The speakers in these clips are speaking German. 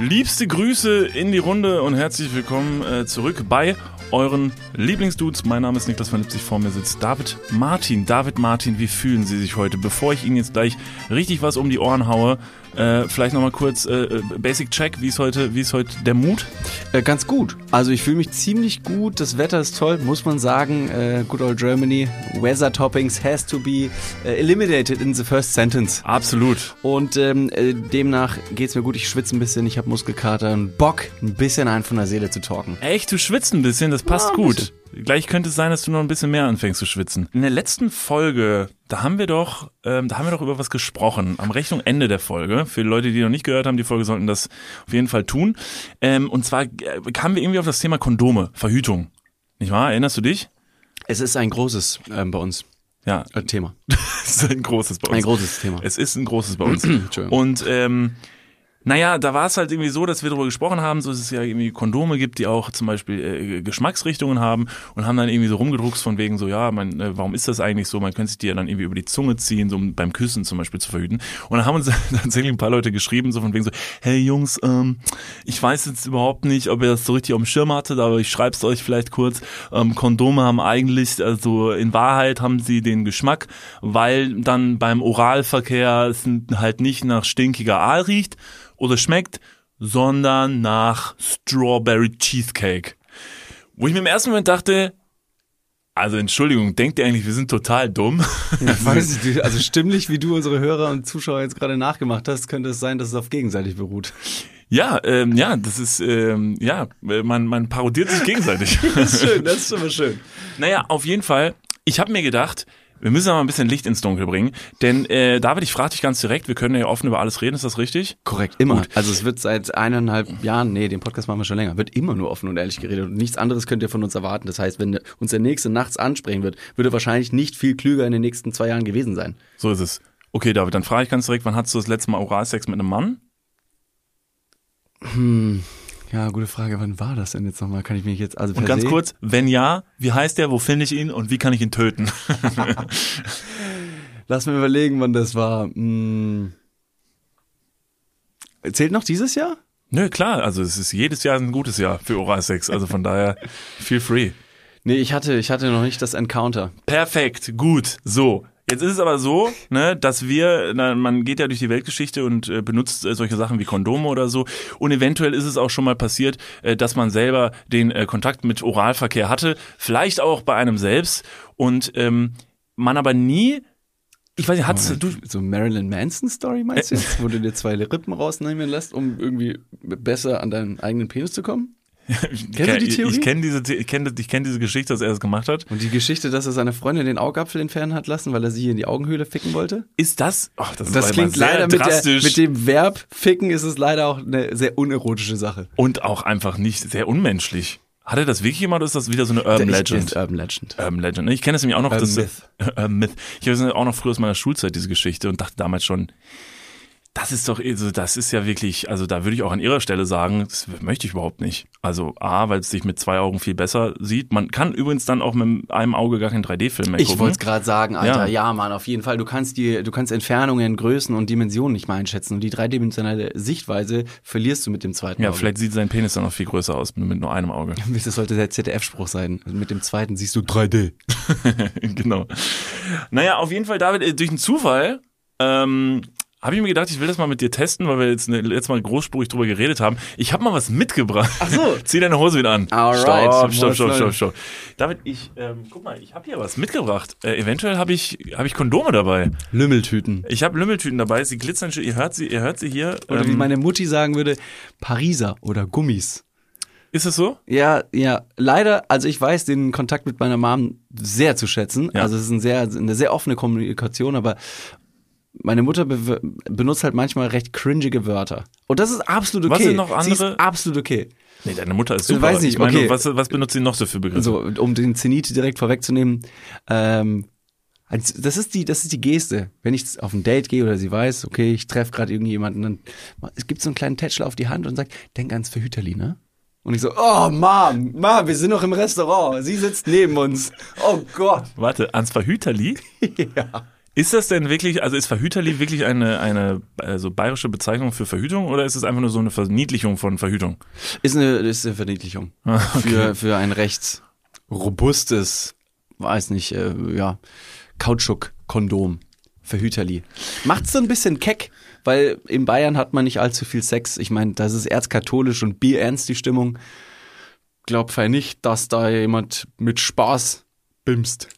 Liebste Grüße in die Runde und herzlich willkommen äh, zurück bei euren Lieblingsdudes. Mein Name ist Niklas von Lipzig, vor mir sitzt David Martin. David Martin, wie fühlen Sie sich heute? Bevor ich Ihnen jetzt gleich richtig was um die Ohren haue, äh, vielleicht nochmal kurz äh, äh, Basic Check, wie ist heute, wie ist heute der Mut? Äh, ganz gut. Also ich fühle mich ziemlich gut. Das Wetter ist toll, muss man sagen. Äh, good old Germany. Weather Toppings has to be äh, eliminated in the first sentence. Absolut. Und ähm, äh, demnach geht's mir gut. Ich schwitze ein bisschen, ich habe Muskelkater und Bock, ein bisschen einen von der Seele zu talken. Echt, du schwitzt ein bisschen, das passt Ja, gut. bisschen. Gleich könnte es sein, dass du noch ein bisschen mehr anfängst zu schwitzen. In der letzten Folge, da haben wir doch, ähm, da haben wir doch über was gesprochen. Am Rechnung Ende der Folge. Für die Leute, die noch nicht gehört haben, die Folge sollten das auf jeden Fall tun. Ähm, und zwar äh, kamen wir irgendwie auf das Thema Kondome, Verhütung. Nicht wahr? Erinnerst du dich? Es ist ein großes ähm, bei uns Ja, äh, Thema. es ist ein großes bei uns. Ein großes Thema. Es ist ein großes bei uns. Entschuldigung. Und ähm, naja, da war es halt irgendwie so, dass wir darüber gesprochen haben, so dass es ja irgendwie Kondome gibt, die auch zum Beispiel äh, Geschmacksrichtungen haben und haben dann irgendwie so rumgedruckst von wegen so, ja, man, äh, warum ist das eigentlich so? Man könnte sich die ja dann irgendwie über die Zunge ziehen, so um beim Küssen zum Beispiel zu verhüten. Und dann haben uns tatsächlich ein paar Leute geschrieben, so von wegen so, hey Jungs, ähm, ich weiß jetzt überhaupt nicht, ob ihr das so richtig auf dem Schirm hattet, aber ich schreib's euch vielleicht kurz. Ähm, Kondome haben eigentlich, also in Wahrheit haben sie den Geschmack, weil dann beim Oralverkehr es halt nicht nach stinkiger Aal riecht oder schmeckt, sondern nach Strawberry Cheesecake. Wo ich mir im ersten Moment dachte, also Entschuldigung, denkt ihr eigentlich, wir sind total dumm? Ich weiß nicht, also stimmlich, wie du unsere Hörer und Zuschauer jetzt gerade nachgemacht hast, könnte es sein, dass es auf gegenseitig beruht. Ja, ähm, ja, das ist, ähm, ja, äh, man, man parodiert sich gegenseitig. Das ist schön, das ist immer schön. Naja, auf jeden Fall, ich habe mir gedacht, wir müssen aber ein bisschen Licht ins Dunkel bringen. Denn äh, David, ich frage dich ganz direkt, wir können ja offen über alles reden, ist das richtig? Korrekt, immer. Also es wird seit eineinhalb Jahren, nee, den Podcast machen wir schon länger, wird immer nur offen und ehrlich geredet und nichts anderes könnt ihr von uns erwarten. Das heißt, wenn uns der Nächste nachts ansprechen wird, würde er wahrscheinlich nicht viel klüger in den nächsten zwei Jahren gewesen sein. So ist es. Okay, David, dann frage ich ganz direkt, wann hattest du das letzte Mal Oralsex mit einem Mann? Ja, gute Frage, wann war das denn jetzt nochmal? Kann ich mich jetzt, also Und ganz kurz, wenn ja, wie heißt der, wo finde ich ihn und wie kann ich ihn töten? Lass mir überlegen, wann das war. Hm. Zählt noch dieses Jahr? Nö, klar, also es ist jedes Jahr ein gutes Jahr für Oralsex, also von daher feel free. Nee, ich hatte, ich hatte noch nicht das Encounter. Perfekt, gut, so. Jetzt ist es aber so, ne, dass wir, na, man geht ja durch die Weltgeschichte und äh, benutzt äh, solche Sachen wie Kondome oder so. Und eventuell ist es auch schon mal passiert, äh, dass man selber den äh, Kontakt mit Oralverkehr hatte, vielleicht auch bei einem selbst und ähm, man aber nie, ich weiß nicht, hat's, du, so Marilyn Manson Story meinst du jetzt, wo du dir zwei Rippen rausnehmen lässt, um irgendwie besser an deinen eigenen Penis zu kommen? Kennst du die Theorie? Ich kenne diese, ich kenne, ich kenne diese Geschichte, dass er es gemacht hat. Und die Geschichte, dass er seiner Freundin den Augapfel entfernen hat lassen, weil er sie in die Augenhöhle ficken wollte? Ist das? Ach, das, Das klingt leider mit, der, mit dem Verb ficken ist es leider auch eine sehr unerotische Sache. und auch einfach nicht sehr unmenschlich. Hat er das wirklich gemacht oder ist das wieder so eine Urban Ich- Legend? Urban Legend. Urban Legend. Ich kenne das nämlich auch noch. Urban das, Myth. Urban Myth. Ich habe auch noch früher aus meiner Schulzeit diese Geschichte und dachte damals schon, das ist doch, also das ist ja wirklich, also da würde ich auch an ihrer Stelle sagen, das möchte ich überhaupt nicht. Also A, weil es sich mit zwei Augen viel besser sieht. Man kann übrigens dann auch mit einem Auge gar keinen 3D-Film mehr Ich gucken. wollte es gerade sagen, Alter, Ja. ja. Mann, auf jeden Fall. Du kannst die, du kannst Entfernungen, Größen und Dimensionen nicht mal einschätzen. Und die dreidimensionale Sichtweise verlierst du mit dem zweiten ja, Auge. vielleicht sieht sein Penis dann noch viel größer aus, mit nur einem Auge. Das sollte der ZDF-Spruch sein. Also mit dem zweiten siehst du 3D. genau. Naja, auf jeden Fall, David, äh, durch einen Zufall ähm, habe ich mir gedacht, ich will das mal mit dir testen, weil wir jetzt ne, letztes Mal großspurig drüber geredet haben. Ich habe mal was mitgebracht. Ach so. Zieh deine Hose wieder an. Alright. Stopp, stopp, stopp, stopp, stopp. David, ich, ähm, guck mal, ich habe hier was mitgebracht. Äh, eventuell habe ich, hab ich Kondome dabei. Lümmeltüten. Ich habe Lümmeltüten dabei. Sie glitzern schön. Ihr hört sie, ihr hört sie hier. Oder wie Ähm, meine Mutti sagen würde, Pariser oder Gummis. ist es so? Ja, ja, leider, also ich weiß den Kontakt mit meiner Mom sehr zu schätzen. Ja. Also es ist ein sehr, eine sehr offene Kommunikation, aber meine Mutter be benutzt halt manchmal recht cringige Wörter. Und das ist absolut okay. Was sind noch Sie ist andere? absolut okay. Nee, deine Mutter ist super. weiß nicht, ich meine, okay. was, was benutzt sie noch so für Begriffe? So, um den Zenit direkt vorwegzunehmen, ähm, das ist die, das ist die Geste. Wenn ich auf ein Date gehe oder sie weiß, okay, ich treffe gerade irgendjemanden, dann es gibt so einen kleinen Tätschler auf die Hand und sagt, denk ans Verhüterli, ne? Und ich so, oh Mom, Mom, wir sind noch im Restaurant. Sie sitzt neben uns. Oh Gott. Warte, ans Verhüterli? Ja. Ist das denn wirklich, also ist Verhüterli wirklich eine, eine also bayerische Bezeichnung für Verhütung oder ist es einfach nur so eine Verniedlichung von Verhütung? Ist eine, ist eine Verniedlichung. Ah, Für, für ein recht robustes, weiß nicht, äh, ja, Kautschuk-Kondom. Verhüterli. Macht's so ein bisschen keck, weil in Bayern hat man nicht allzu viel Sex. Ich meine, das ist erzkatholisch und bierernst die Stimmung. Glaub fein nicht, dass da jemand mit Spaß bimst.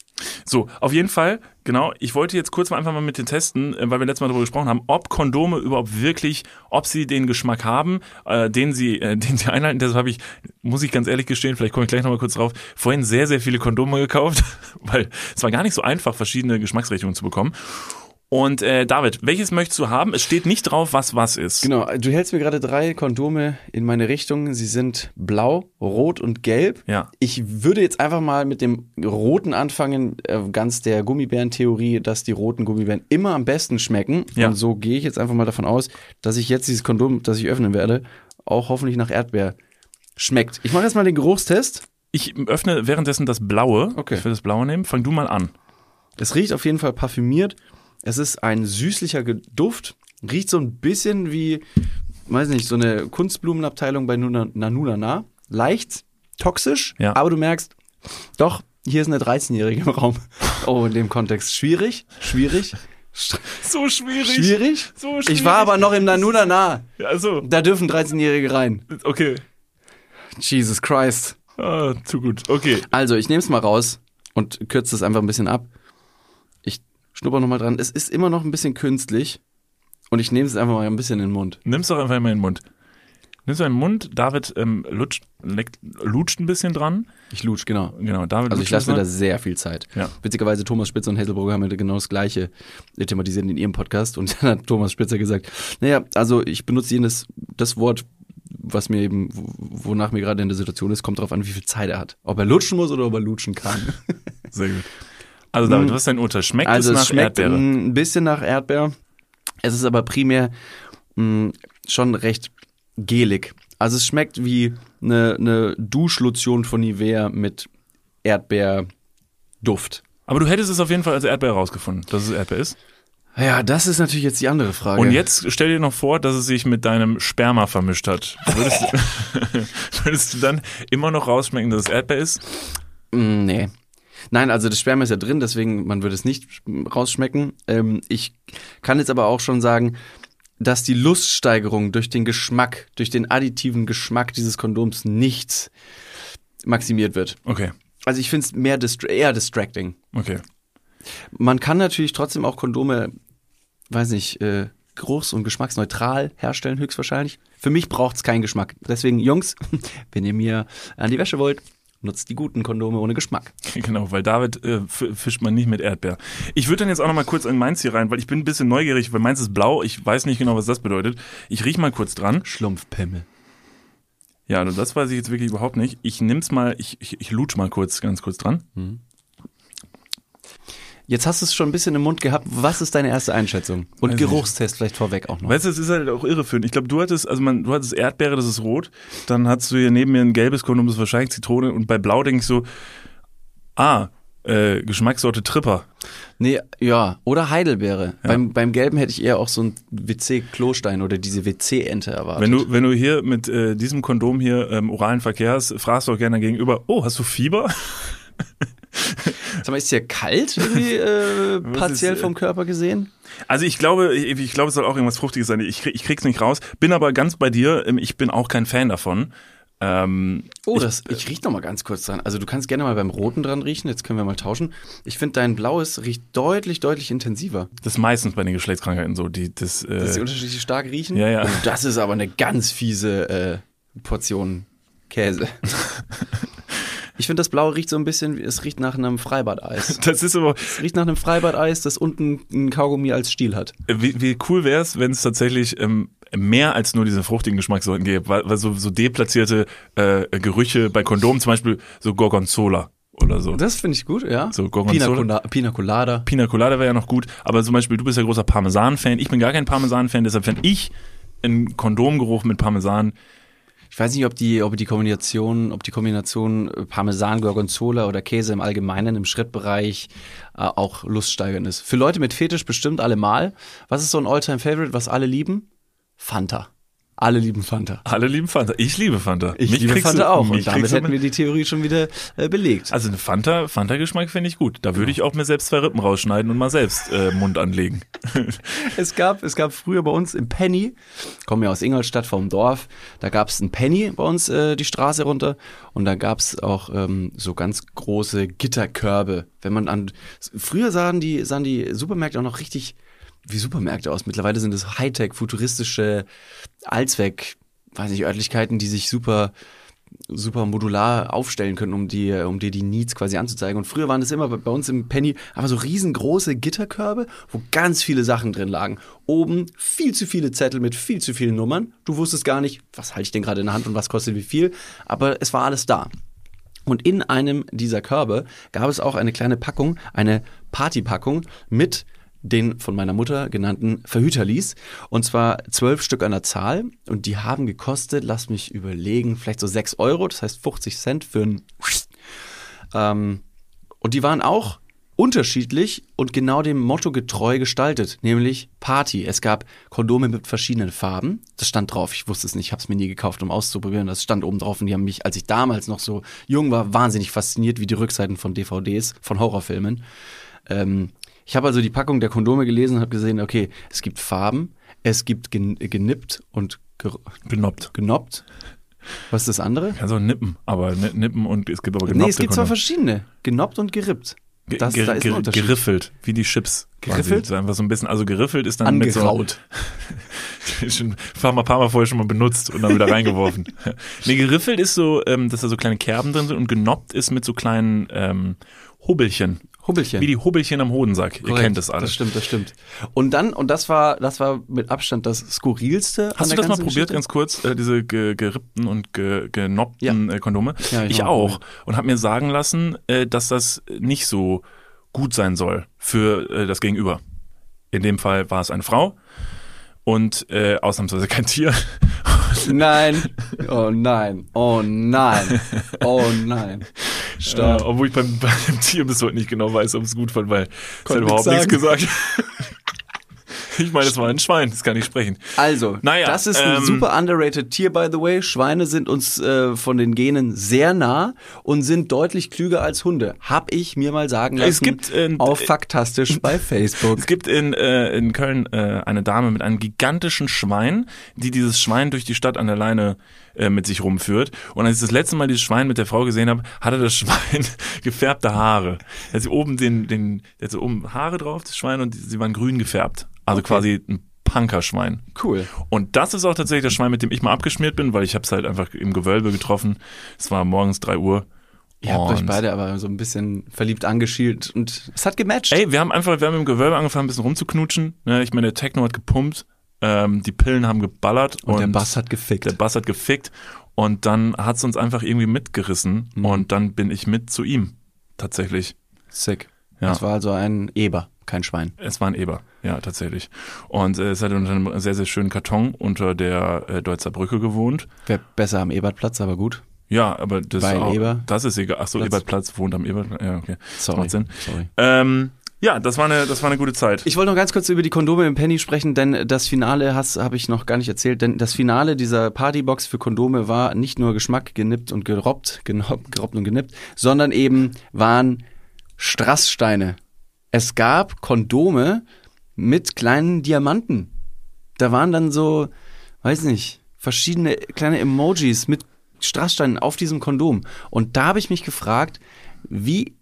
So, auf jeden Fall, genau. Ich wollte jetzt kurz mal einfach mal mit den testen, äh, weil wir letztes Mal darüber gesprochen haben, ob Kondome überhaupt wirklich, ob sie den Geschmack haben, äh, den sie, äh, den sie einhalten. Deshalb habe ich, muss ich ganz ehrlich gestehen, vielleicht komme ich gleich nochmal kurz drauf, vorhin sehr, sehr viele Kondome gekauft, weil es war gar nicht so einfach, verschiedene Geschmacksrichtungen zu bekommen. Und äh, David, welches möchtest du haben? Es steht nicht drauf, was was ist. Genau, du hältst mir gerade drei Kondome in meine Richtung. Sie sind blau, rot und gelb. Ja. Ich würde jetzt einfach mal mit dem roten anfangen, äh, ganz der Gummibären-Theorie, dass die roten Gummibären immer am besten schmecken. Ja. Und so gehe ich jetzt einfach mal davon aus, dass ich jetzt dieses Kondom, das ich öffnen werde, auch hoffentlich nach Erdbeer schmeckt. Ich mache jetzt mal den Geruchstest. Ich öffne währenddessen das Blaue. Okay. Ich will das Blaue nehmen. Fang du mal an. Es riecht auf jeden Fall parfümiert. Es ist ein süßlicher Duft. Riecht so ein bisschen wie, weiß nicht, so eine Kunstblumenabteilung bei Nuna- Nanunana. Leicht toxisch, Ja. aber du merkst, doch, hier ist eine 13-Jährige im Raum. Oh, in dem Kontext. Schwierig, schwierig, So schwierig. schwierig. So schwierig. Ich war aber noch im Nanunana. Also, Da dürfen 13-Jährige rein. okay. Jesus Christ. Ah, zu gut. Okay. Also, ich nehme es mal raus und kürze es einfach ein bisschen ab. Ich schnupper noch mal dran. Es ist immer noch ein bisschen künstlich und ich nehme es einfach mal ein bisschen in den Mund. Nimm's doch einfach mal in den Mund. Nimm's mal in den Mund. David ähm, lutscht, leckt, lutscht ein bisschen dran. Ich lutsch, genau. Genau, David Also ich lasse mir da sehr viel Zeit. Ja. Witzigerweise Thomas Spitzer und Hazelbrugger haben ja genau das gleiche thematisiert in ihrem Podcast und dann hat Thomas Spitzer gesagt, naja, also ich benutze jenes das Wort, was mir eben, wo- wonach mir gerade in der Situation ist, kommt darauf an, wie viel Zeit er hat. Ob er lutschen muss oder ob er lutschen kann. Sehr gut. Also David, was ist dein Urteil? Schmeckt also es nach es schmeckt Erdbeere? ein bisschen nach Erdbeer. Es ist aber primär mh, schon recht gelig. Also es schmeckt wie eine, eine Duschlotion von Nivea mit Erdbeerduft. Aber du hättest es auf jeden Fall als Erdbeere rausgefunden, dass es Erdbeer ist. Ja, das ist natürlich jetzt die andere Frage. Und jetzt stell dir noch vor, dass es sich mit deinem Sperma vermischt hat. Würdest, würdest du dann immer noch rausschmecken, dass es Erdbeer ist? Mm, Nee. Nein, also das Sperma ist ja drin, deswegen man würde es nicht rausschmecken. Ähm, ich kann jetzt aber auch schon sagen, dass die Luststeigerung durch den Geschmack, durch den additiven Geschmack dieses Kondoms nicht maximiert wird. Okay, Also ich finde es mehr distra eher distracting. okay. Man kann natürlich trotzdem auch Kondome, weiß nicht, äh, geruchs- und geschmacksneutral herstellen, höchstwahrscheinlich. Für mich braucht es keinen Geschmack. Deswegen, Jungs, wenn ihr mir an die Wäsche wollt, nutzt die guten Kondome ohne Geschmack. Genau, weil David äh, fischt man nicht mit Erdbeer. Ich würde dann jetzt auch noch mal kurz in meins hier rein, weil ich bin ein bisschen neugierig, weil meins ist blau. Ich weiß nicht genau, was das bedeutet. Ich riech mal kurz dran. Schlumpfpimmel. Ja, also das weiß ich jetzt wirklich überhaupt nicht. Ich nimm's mal, ich, ich, ich lutsch mal kurz, ganz kurz dran. Jetzt hast du es schon ein bisschen im Mund gehabt. Was ist deine erste Einschätzung? Und Weiß Geruchstest vielleicht vorweg auch noch. Weißt du, es ist halt auch irreführend. Ich glaube, du hattest, also man, du hattest Erdbeere, das ist rot. Dann hattest du hier neben mir ein gelbes Kondom, das ist wahrscheinlich Zitrone. Und bei blau denke ich so, ah, äh, Geschmackssorte Tripper. Nee, ja. Oder Heidelbeere. Beim, beim Gelben hätte ich eher auch so ein WC-Klostein oder diese WC-Ente erwartet. Wenn du, wenn du hier mit äh, diesem Kondom hier ähm, oralen Verkehr hast, fragst du auch gerne gegenüber, oh, hast du Fieber? Sag mal, ist dir kalt irgendwie äh, partiell ist, äh, vom Körper gesehen? Also ich glaube, ich, ich glaube, es soll auch irgendwas Fruchtiges sein. Ich, ich krieg's nicht raus. Bin aber ganz bei dir. Ähm, Ich bin auch kein Fan davon. Ähm, Oh, das, ich riech noch mal ganz kurz dran. Also du kannst gerne mal beim Roten dran riechen. Jetzt können wir mal tauschen. Ich finde dein Blaues riecht deutlich, deutlich intensiver. das ist meistens bei den Geschlechtskrankheiten so. Die, das, äh, Dass die unterschiedlich stark riechen. Ja, ja. Oh, das ist aber eine ganz fiese äh, Portion Käse. ich finde, das Blaue riecht so ein bisschen, wie- es riecht nach einem Freibadeis. das ist aber, Es riecht nach einem Freibadeis, das unten ein Kaugummi als Stiel hat. wie, wie cool wäre es, wenn es tatsächlich ähm, mehr als nur diese fruchtigen Geschmackssorten gäbe, weil, weil so, so deplatzierte äh, Gerüche bei Kondomen, zum Beispiel so Gorgonzola oder so. Das finde ich gut, ja. So Gorgonzola. Pina Colada. Pina Colada wäre ja noch gut, aber zum Beispiel, du bist ja großer Parmesan-Fan, ich bin gar kein Parmesan-Fan, deshalb fände ich einen Kondomgeruch mit Parmesan Ich weiß nicht, ob die, ob die Kombination, ob die Kombination äh, Parmesan, Gorgonzola oder Käse im Allgemeinen im Schrittbereich äh, auch luststeigernd ist. Für Leute mit Fetisch bestimmt allemal. Was ist so ein Alltime favorite was alle lieben? Fanta. Alle lieben Fanta. Alle lieben Fanta. Ich liebe Fanta. Ich Mich liebe Fanta du- auch. Und damit hätten wir die Theorie schon wieder äh, belegt. Also eine Fanta, Fanta-Geschmack finde ich gut. Da würde ich auch mir selbst zwei Rippen rausschneiden und mal selbst äh, Mund anlegen. Es gab, es gab früher bei uns im Penny, kommen ja aus Ingolstadt vom Dorf, da gab es ein Penny bei uns äh, die Straße runter und da gab es auch ähm, so ganz große Gitterkörbe. Wenn man an früher sahen die, sahen die Supermärkte auch noch richtig wie Supermärkte aus. Mittlerweile sind es Hightech, futuristische Allzweck, weiß nicht, Örtlichkeiten, die sich super super modular aufstellen können, um die, um dir die Needs quasi anzuzeigen. Und früher waren es immer bei uns im Penny aber so riesengroße Gitterkörbe, wo ganz viele Sachen drin lagen. Oben viel zu viele Zettel mit viel zu vielen Nummern. Du wusstest gar nicht, was halte ich denn gerade in der Hand und was kostet wie viel. Aber es war alles da. Und in einem dieser Körbe gab es auch eine kleine Packung, eine Partypackung mit den von meiner Mutter genannten Verhüterlis. Und zwar zwölf Stück an der Zahl. Und die haben gekostet, lass mich überlegen, vielleicht so sechs Euro, das heißt 50 Cent für ein. Ähm, und die waren auch unterschiedlich und genau dem Motto getreu gestaltet, nämlich Party. Es gab Kondome mit verschiedenen Farben. Das stand drauf. Ich wusste es nicht, ich habe es mir nie gekauft, um auszuprobieren. Das stand oben drauf und die haben mich, als ich damals noch so jung war, wahnsinnig fasziniert, wie die Rückseiten von DVDs, von Horrorfilmen. Ähm, ich habe also die Packung der Kondome gelesen und habe gesehen, okay, es gibt Farben, es gibt gen genippt und ger Genoppt. genoppt. Was ist das andere? Auch nippen, aber ni- nippen und es gibt aber Nee, genoppte es gibt zwar Kondome. verschiedene. Genoppt und gerippt. Ge- Das, ge- da ist ein ge-. Geriffelt, wie die Chips. quasi. Geriffelt? So einfach so ein bisschen, also geriffelt ist dann mit so, Angeraut. schon ein paar mal, paar mal vorher schon mal benutzt und dann wieder reingeworfen. nee, geriffelt ist so, ähm, dass da so kleine Kerben drin sind und genoppt ist mit so kleinen ähm, Hubbelchen. Hubbelchen. Wie die Hubbelchen am Hodensack. Ihr Korrekt, kennt das alle. Das stimmt, das stimmt. Und dann, und das war, das war mit Abstand das skurrilste. Hast du das mal probiert, Geschichte? ganz kurz, äh, diese ge gerippten und ge genoppten äh, Kondome? Ja, ich ich auch. auch. Und habe mir sagen lassen, äh, dass das nicht so gut sein soll für äh, das Gegenüber. In dem Fall war es eine Frau und äh, ausnahmsweise kein Tier. Nein. Oh nein. Oh nein. Oh nein. Äh, Stopp. obwohl ich beim, beim Tier bis heute nicht genau weiß, ob es gut fand, weil es hat überhaupt nichts nichts gesagt. ich meine, es war ein Schwein, das kann nicht sprechen. Also, Naja, das ist ein ähm, super underrated Tier, by the way. Schweine sind uns äh, von den Genen sehr nah und sind deutlich klüger als Hunde. Hab ich mir mal sagen lassen. Es gibt, äh, auf Faktastisch bei Facebook. Es gibt in, äh, in Köln äh, eine Dame mit einem gigantischen Schwein, die dieses Schwein durch die Stadt an der Leine äh, mit sich rumführt. Und als ich das letzte Mal dieses Schwein mit der Frau gesehen habe, hatte das Schwein gefärbte Haare. Er hat sie oben den, den, der hatte oben Haare drauf, das Schwein, und sie waren grün gefärbt. Also Okay. quasi ein Punkerschwein. Cool. Und das ist auch tatsächlich das Schwein, mit dem ich mal abgeschmiert bin, weil ich habe es halt einfach im Gewölbe getroffen. Es war morgens drei Uhr. Ihr habt euch Und- beide aber so ein bisschen verliebt angeschielt und es hat gematcht. Ey, wir haben einfach, wir haben im Gewölbe angefangen, ein bisschen rumzuknutschen. Ne, ich meine, der Techno hat gepumpt, ähm, die Pillen haben geballert und, der Bass hat gefickt. der Bass hat gefickt. Und dann hat es uns einfach irgendwie mitgerissen. Mhm. Und dann bin ich mit zu ihm. Tatsächlich. Sick. Ja. Das war also ein Eber, kein Schwein. Es war ein Eber, ja, tatsächlich. Und äh, es hat unter einem sehr, sehr schönen Karton unter der äh, Deutzer Brücke gewohnt. Wäre besser am Ebertplatz, aber gut. Ja, aber das, ist auch, Eber- das ist egal. Ach so, Platz. Ebertplatz wohnt am Ebertplatz. Ja, okay. Sorry. Macht Sinn. Sorry. Ähm, ja, das war eine, das war eine gute Zeit. Ich wollte noch ganz kurz über die Kondome im Penny sprechen, denn das Finale habe ich noch gar nicht erzählt, denn das Finale dieser Partybox für Kondome war nicht nur Geschmack genippt und gerobbt, genoppt, gerobbt und genippt, sondern eben waren Strasssteine. Es gab Kondome mit kleinen Diamanten. Da waren dann so, weiß nicht, verschiedene kleine Emojis mit Strasssteinen auf diesem Kondom. Und da habe ich mich gefragt, wie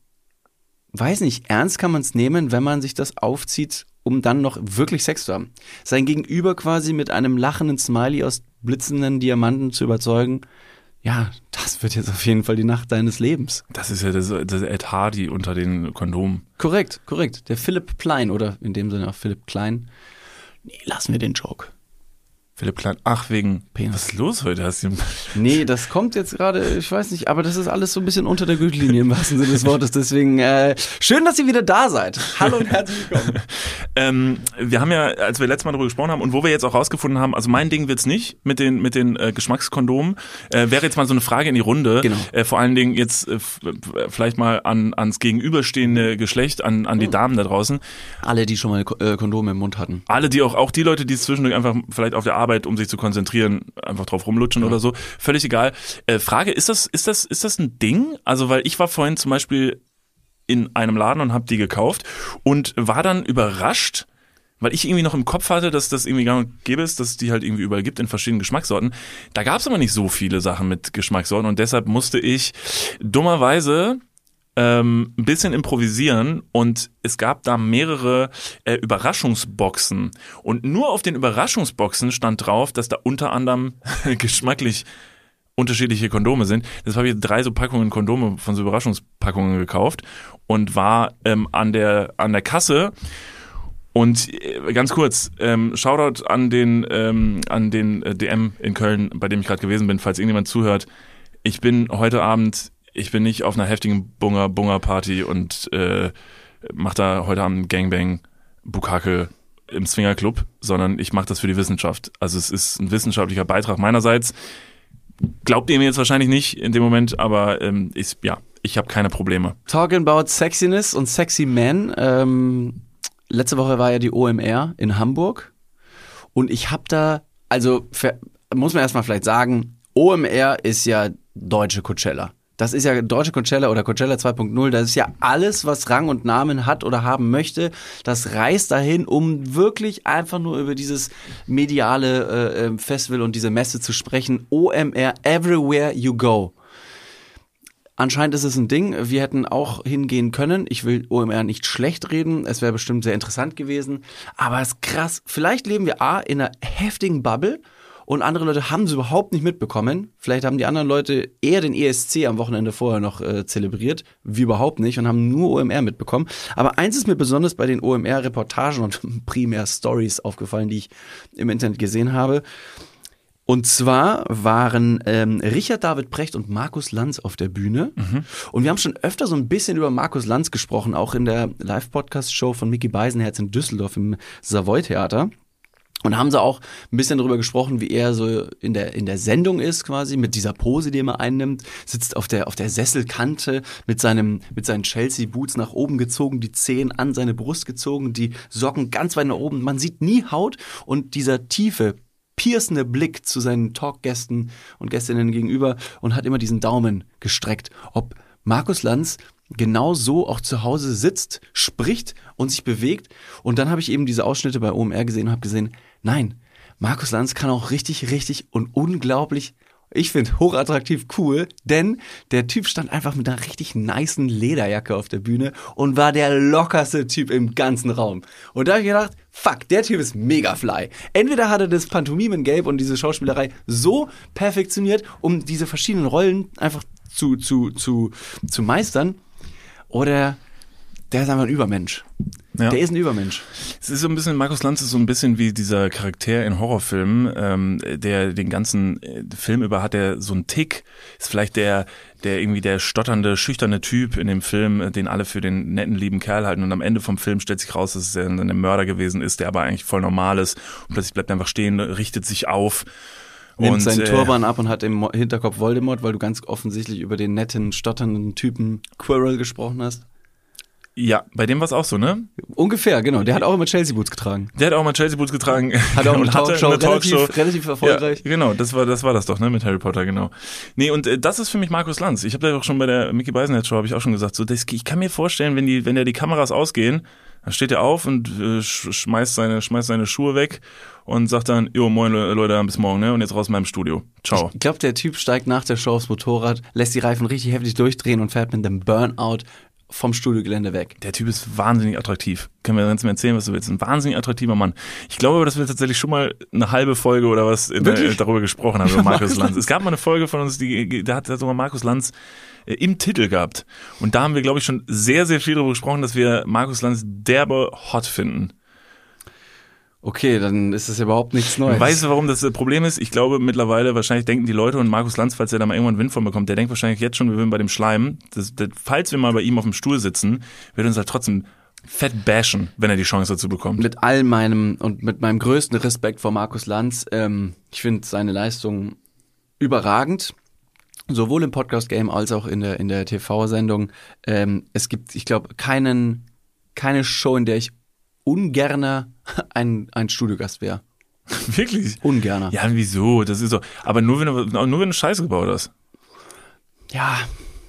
weiß nicht, ernst kann man es nehmen, wenn man sich das aufzieht, um dann noch wirklich Sex zu haben. Sein Gegenüber quasi mit einem lachenden Smiley aus blitzenden Diamanten zu überzeugen, ja, das wird jetzt auf jeden Fall die Nacht deines Lebens. Das ist ja das, das Ed Hardy unter den Kondomen. Korrekt, korrekt. Der Philipp Plein oder in dem Sinne auch Philipp Klein. Nee, lassen wir den Joke. Philipp Klein, ach, wegen Penis. Was ist los heute? Hast du Nee, das kommt jetzt gerade, ich weiß nicht, aber das ist alles so ein bisschen unter der Gürtellinie im wahrsten Sinne des Wortes. Deswegen äh, schön, dass ihr wieder da seid. Hallo und herzlich willkommen. ähm, wir haben ja, als wir letztes Mal darüber gesprochen haben und wo wir jetzt auch rausgefunden haben, also mein Ding wird's nicht mit den mit den äh, Geschmackskondomen. Äh, wäre jetzt mal so eine Frage in die Runde. Genau. Äh, vor allen Dingen jetzt äh, f- vielleicht mal an ans gegenüberstehende Geschlecht, an an die Damen da draußen. Alle, die schon mal äh, Kondome im Mund hatten. Alle, die auch auch die Leute, die es zwischendurch einfach vielleicht auf der Arbeit, um sich zu konzentrieren, einfach drauf rumlutschen oder so, völlig egal. Äh, Frage: Ist das ist das ist das ein Ding? Also weil ich war vorhin zum Beispiel in einem Laden und habe die gekauft und war dann überrascht, weil ich irgendwie noch im Kopf hatte, dass das irgendwie gar nicht gäbe ist, dass es die halt irgendwie überall gibt in verschiedenen Geschmackssorten. Da gab es aber nicht so viele Sachen mit Geschmackssorten und deshalb musste ich dummerweise ähm, ein bisschen improvisieren und es gab da mehrere äh, Überraschungsboxen und nur auf den Überraschungsboxen stand drauf, dass da unter anderem geschmacklich unterschiedliche Kondome sind. Deshalb habe ich drei so Packungen Kondome von so Überraschungspackungen gekauft und war ähm, an der an der Kasse und äh, ganz kurz, ähm, Shoutout an den ähm, an den äh, DM in Köln, bei dem ich gerade gewesen bin, falls irgendjemand zuhört. Ich bin heute Abend, ich bin nicht auf einer heftigen Bunger Bunger Party und äh, mach da heute Abend Gangbang Bukake im Swingerclub, sondern ich mache das für die Wissenschaft. Also es ist ein wissenschaftlicher Beitrag meinerseits. Glaubt ihr mir jetzt wahrscheinlich nicht in dem Moment, aber ähm, ich, ja, ich habe keine Probleme. Talking about Sexiness und Sexy Men. Ähm, letzte Woche war ja die OMR in Hamburg. Und ich habe da, also muss man erstmal vielleicht sagen, OMR ist ja deutsche Coachella. Das ist ja deutsche Coachella oder Coachella 2.0. Das ist ja alles, was Rang und Namen hat oder haben möchte. Das reist dahin, um wirklich einfach nur über dieses mediale äh, äh, Festival und diese Messe zu sprechen. OMR, everywhere you go. Anscheinend ist es ein Ding. Wir hätten auch hingehen können. Ich will OMR nicht schlecht reden. Es wäre bestimmt sehr interessant gewesen. Aber es ist krass. Vielleicht leben wir A in einer heftigen Bubble und andere Leute haben es überhaupt nicht mitbekommen. Vielleicht haben die anderen Leute eher den ESC am Wochenende vorher noch äh, zelebriert. Wir überhaupt nicht und haben nur OMR mitbekommen. Aber eins ist mir besonders bei den OMR-Reportagen und primär Stories aufgefallen, die ich im Internet gesehen habe. Und zwar waren ähm, Richard David Precht und Markus Lanz auf der Bühne. Und wir haben schon öfter so ein bisschen über Markus Lanz gesprochen, auch in der Live-Podcast-Show von Mickey Beisenherz in Düsseldorf im Savoy-Theater. Und haben sie auch ein bisschen darüber gesprochen, wie er so in der, in der Sendung ist, quasi, mit dieser Pose, die er einnimmt, sitzt auf der, auf der Sesselkante mit seinem, mit seinen Chelsea-Boots nach oben gezogen, die Zehen an seine Brust gezogen, die Socken ganz weit nach oben. Man sieht nie Haut und dieser tiefe, piercende Blick zu seinen Talkgästen und Gästinnen gegenüber und hat immer diesen Daumen gestreckt. Ob Markus Lanz genau so auch zu Hause sitzt, spricht und sich bewegt. Und dann habe ich eben diese Ausschnitte bei OMR gesehen und habe gesehen, nein, Markus Lanz kann auch richtig, richtig und unglaublich ich finde hochattraktiv cool, denn der Typ stand einfach mit einer richtig nicen Lederjacke auf der Bühne und war der lockerste Typ im ganzen Raum. Und da habe ich gedacht, fuck, der Typ ist mega fly. Entweder hat er das Pantomimen-Gape und diese Schauspielerei so perfektioniert, um diese verschiedenen Rollen einfach zu, zu, zu, zu meistern, oder der ist einfach ein Übermensch. Ja. Der ist ein Übermensch. Es ist so ein bisschen, Markus Lanz ist so ein bisschen wie dieser Charakter in Horrorfilmen, ähm, der den ganzen äh, Film über hat, der so einen Tick, ist vielleicht der, der irgendwie der stotternde, schüchterne Typ in dem Film, äh, den alle für den netten, lieben Kerl halten und am Ende vom Film stellt sich raus, dass es ein, ein Mörder gewesen ist, der aber eigentlich voll normal ist und plötzlich bleibt er einfach stehen, richtet sich auf. Nimmt und, seinen äh, Turban ab und hat im Hinterkopf Voldemort, weil du ganz offensichtlich über den netten, stotternden Typen Quirrell gesprochen hast. Ja, bei dem war es auch so, ne? Ungefähr, genau. Der hat auch immer Chelsea-Boots getragen. Der hat auch mal Chelsea Boots getragen. Hat auch eine Talkshow, eine Talkshow. relativ, relativ erfolgreich. Ja, genau, das war das war das doch, ne, mit Harry Potter, genau. Nee, und äh, das ist für mich Markus Lanz. Ich habe da auch schon bei der Mickey Beisenherz Show habe ich auch schon gesagt, so das, ich kann mir vorstellen, wenn die wenn ja die Kameras ausgehen, dann steht er auf und äh, sch- schmeißt seine schmeißt seine Schuhe weg und sagt dann, jo, moin Le- Leute, bis morgen, ne? Und jetzt raus aus meinem Studio. Ciao. Ich glaube, der Typ steigt nach der Show aufs Motorrad, lässt die Reifen richtig heftig durchdrehen und fährt mit dem Burnout vom Studiogelände weg. Der Typ ist wahnsinnig attraktiv. Können wir ganz mir erzählen, was du willst. Ein wahnsinnig attraktiver Mann. Ich glaube dass wir tatsächlich schon mal eine halbe Folge oder was Wirklich? darüber gesprochen haben, über Markus Lanz. Es gab mal eine Folge von uns, die, da hat sogar Markus Lanz äh, im Titel gehabt. Und da haben wir, glaube ich, schon sehr, sehr viel darüber gesprochen, dass wir Markus Lanz derbe hot finden. Okay, dann ist das überhaupt nichts Neues. Weißt du, warum das das Problem ist? Ich glaube mittlerweile, wahrscheinlich denken die Leute und Markus Lanz, falls er da mal irgendwann Wind von bekommt, der denkt wahrscheinlich jetzt schon, wir würden bei dem Schleim, das, das, falls wir mal bei ihm auf dem Stuhl sitzen, wird uns halt trotzdem fett bashen, wenn er die Chance dazu bekommt. mit all meinem und mit meinem größten Respekt vor Markus Lanz, ähm, ich finde seine Leistung überragend. Sowohl im Podcast-Game als auch in der, in der TV-Sendung. Ähm, es gibt, ich glaube, keinen, keine Show, in der ich ungerner ein, ein Studiogast wäre. Wirklich? Ungerner. Ja, wieso? Das ist so. Aber nur wenn du, nur wenn du Scheiße gebaut hast. ja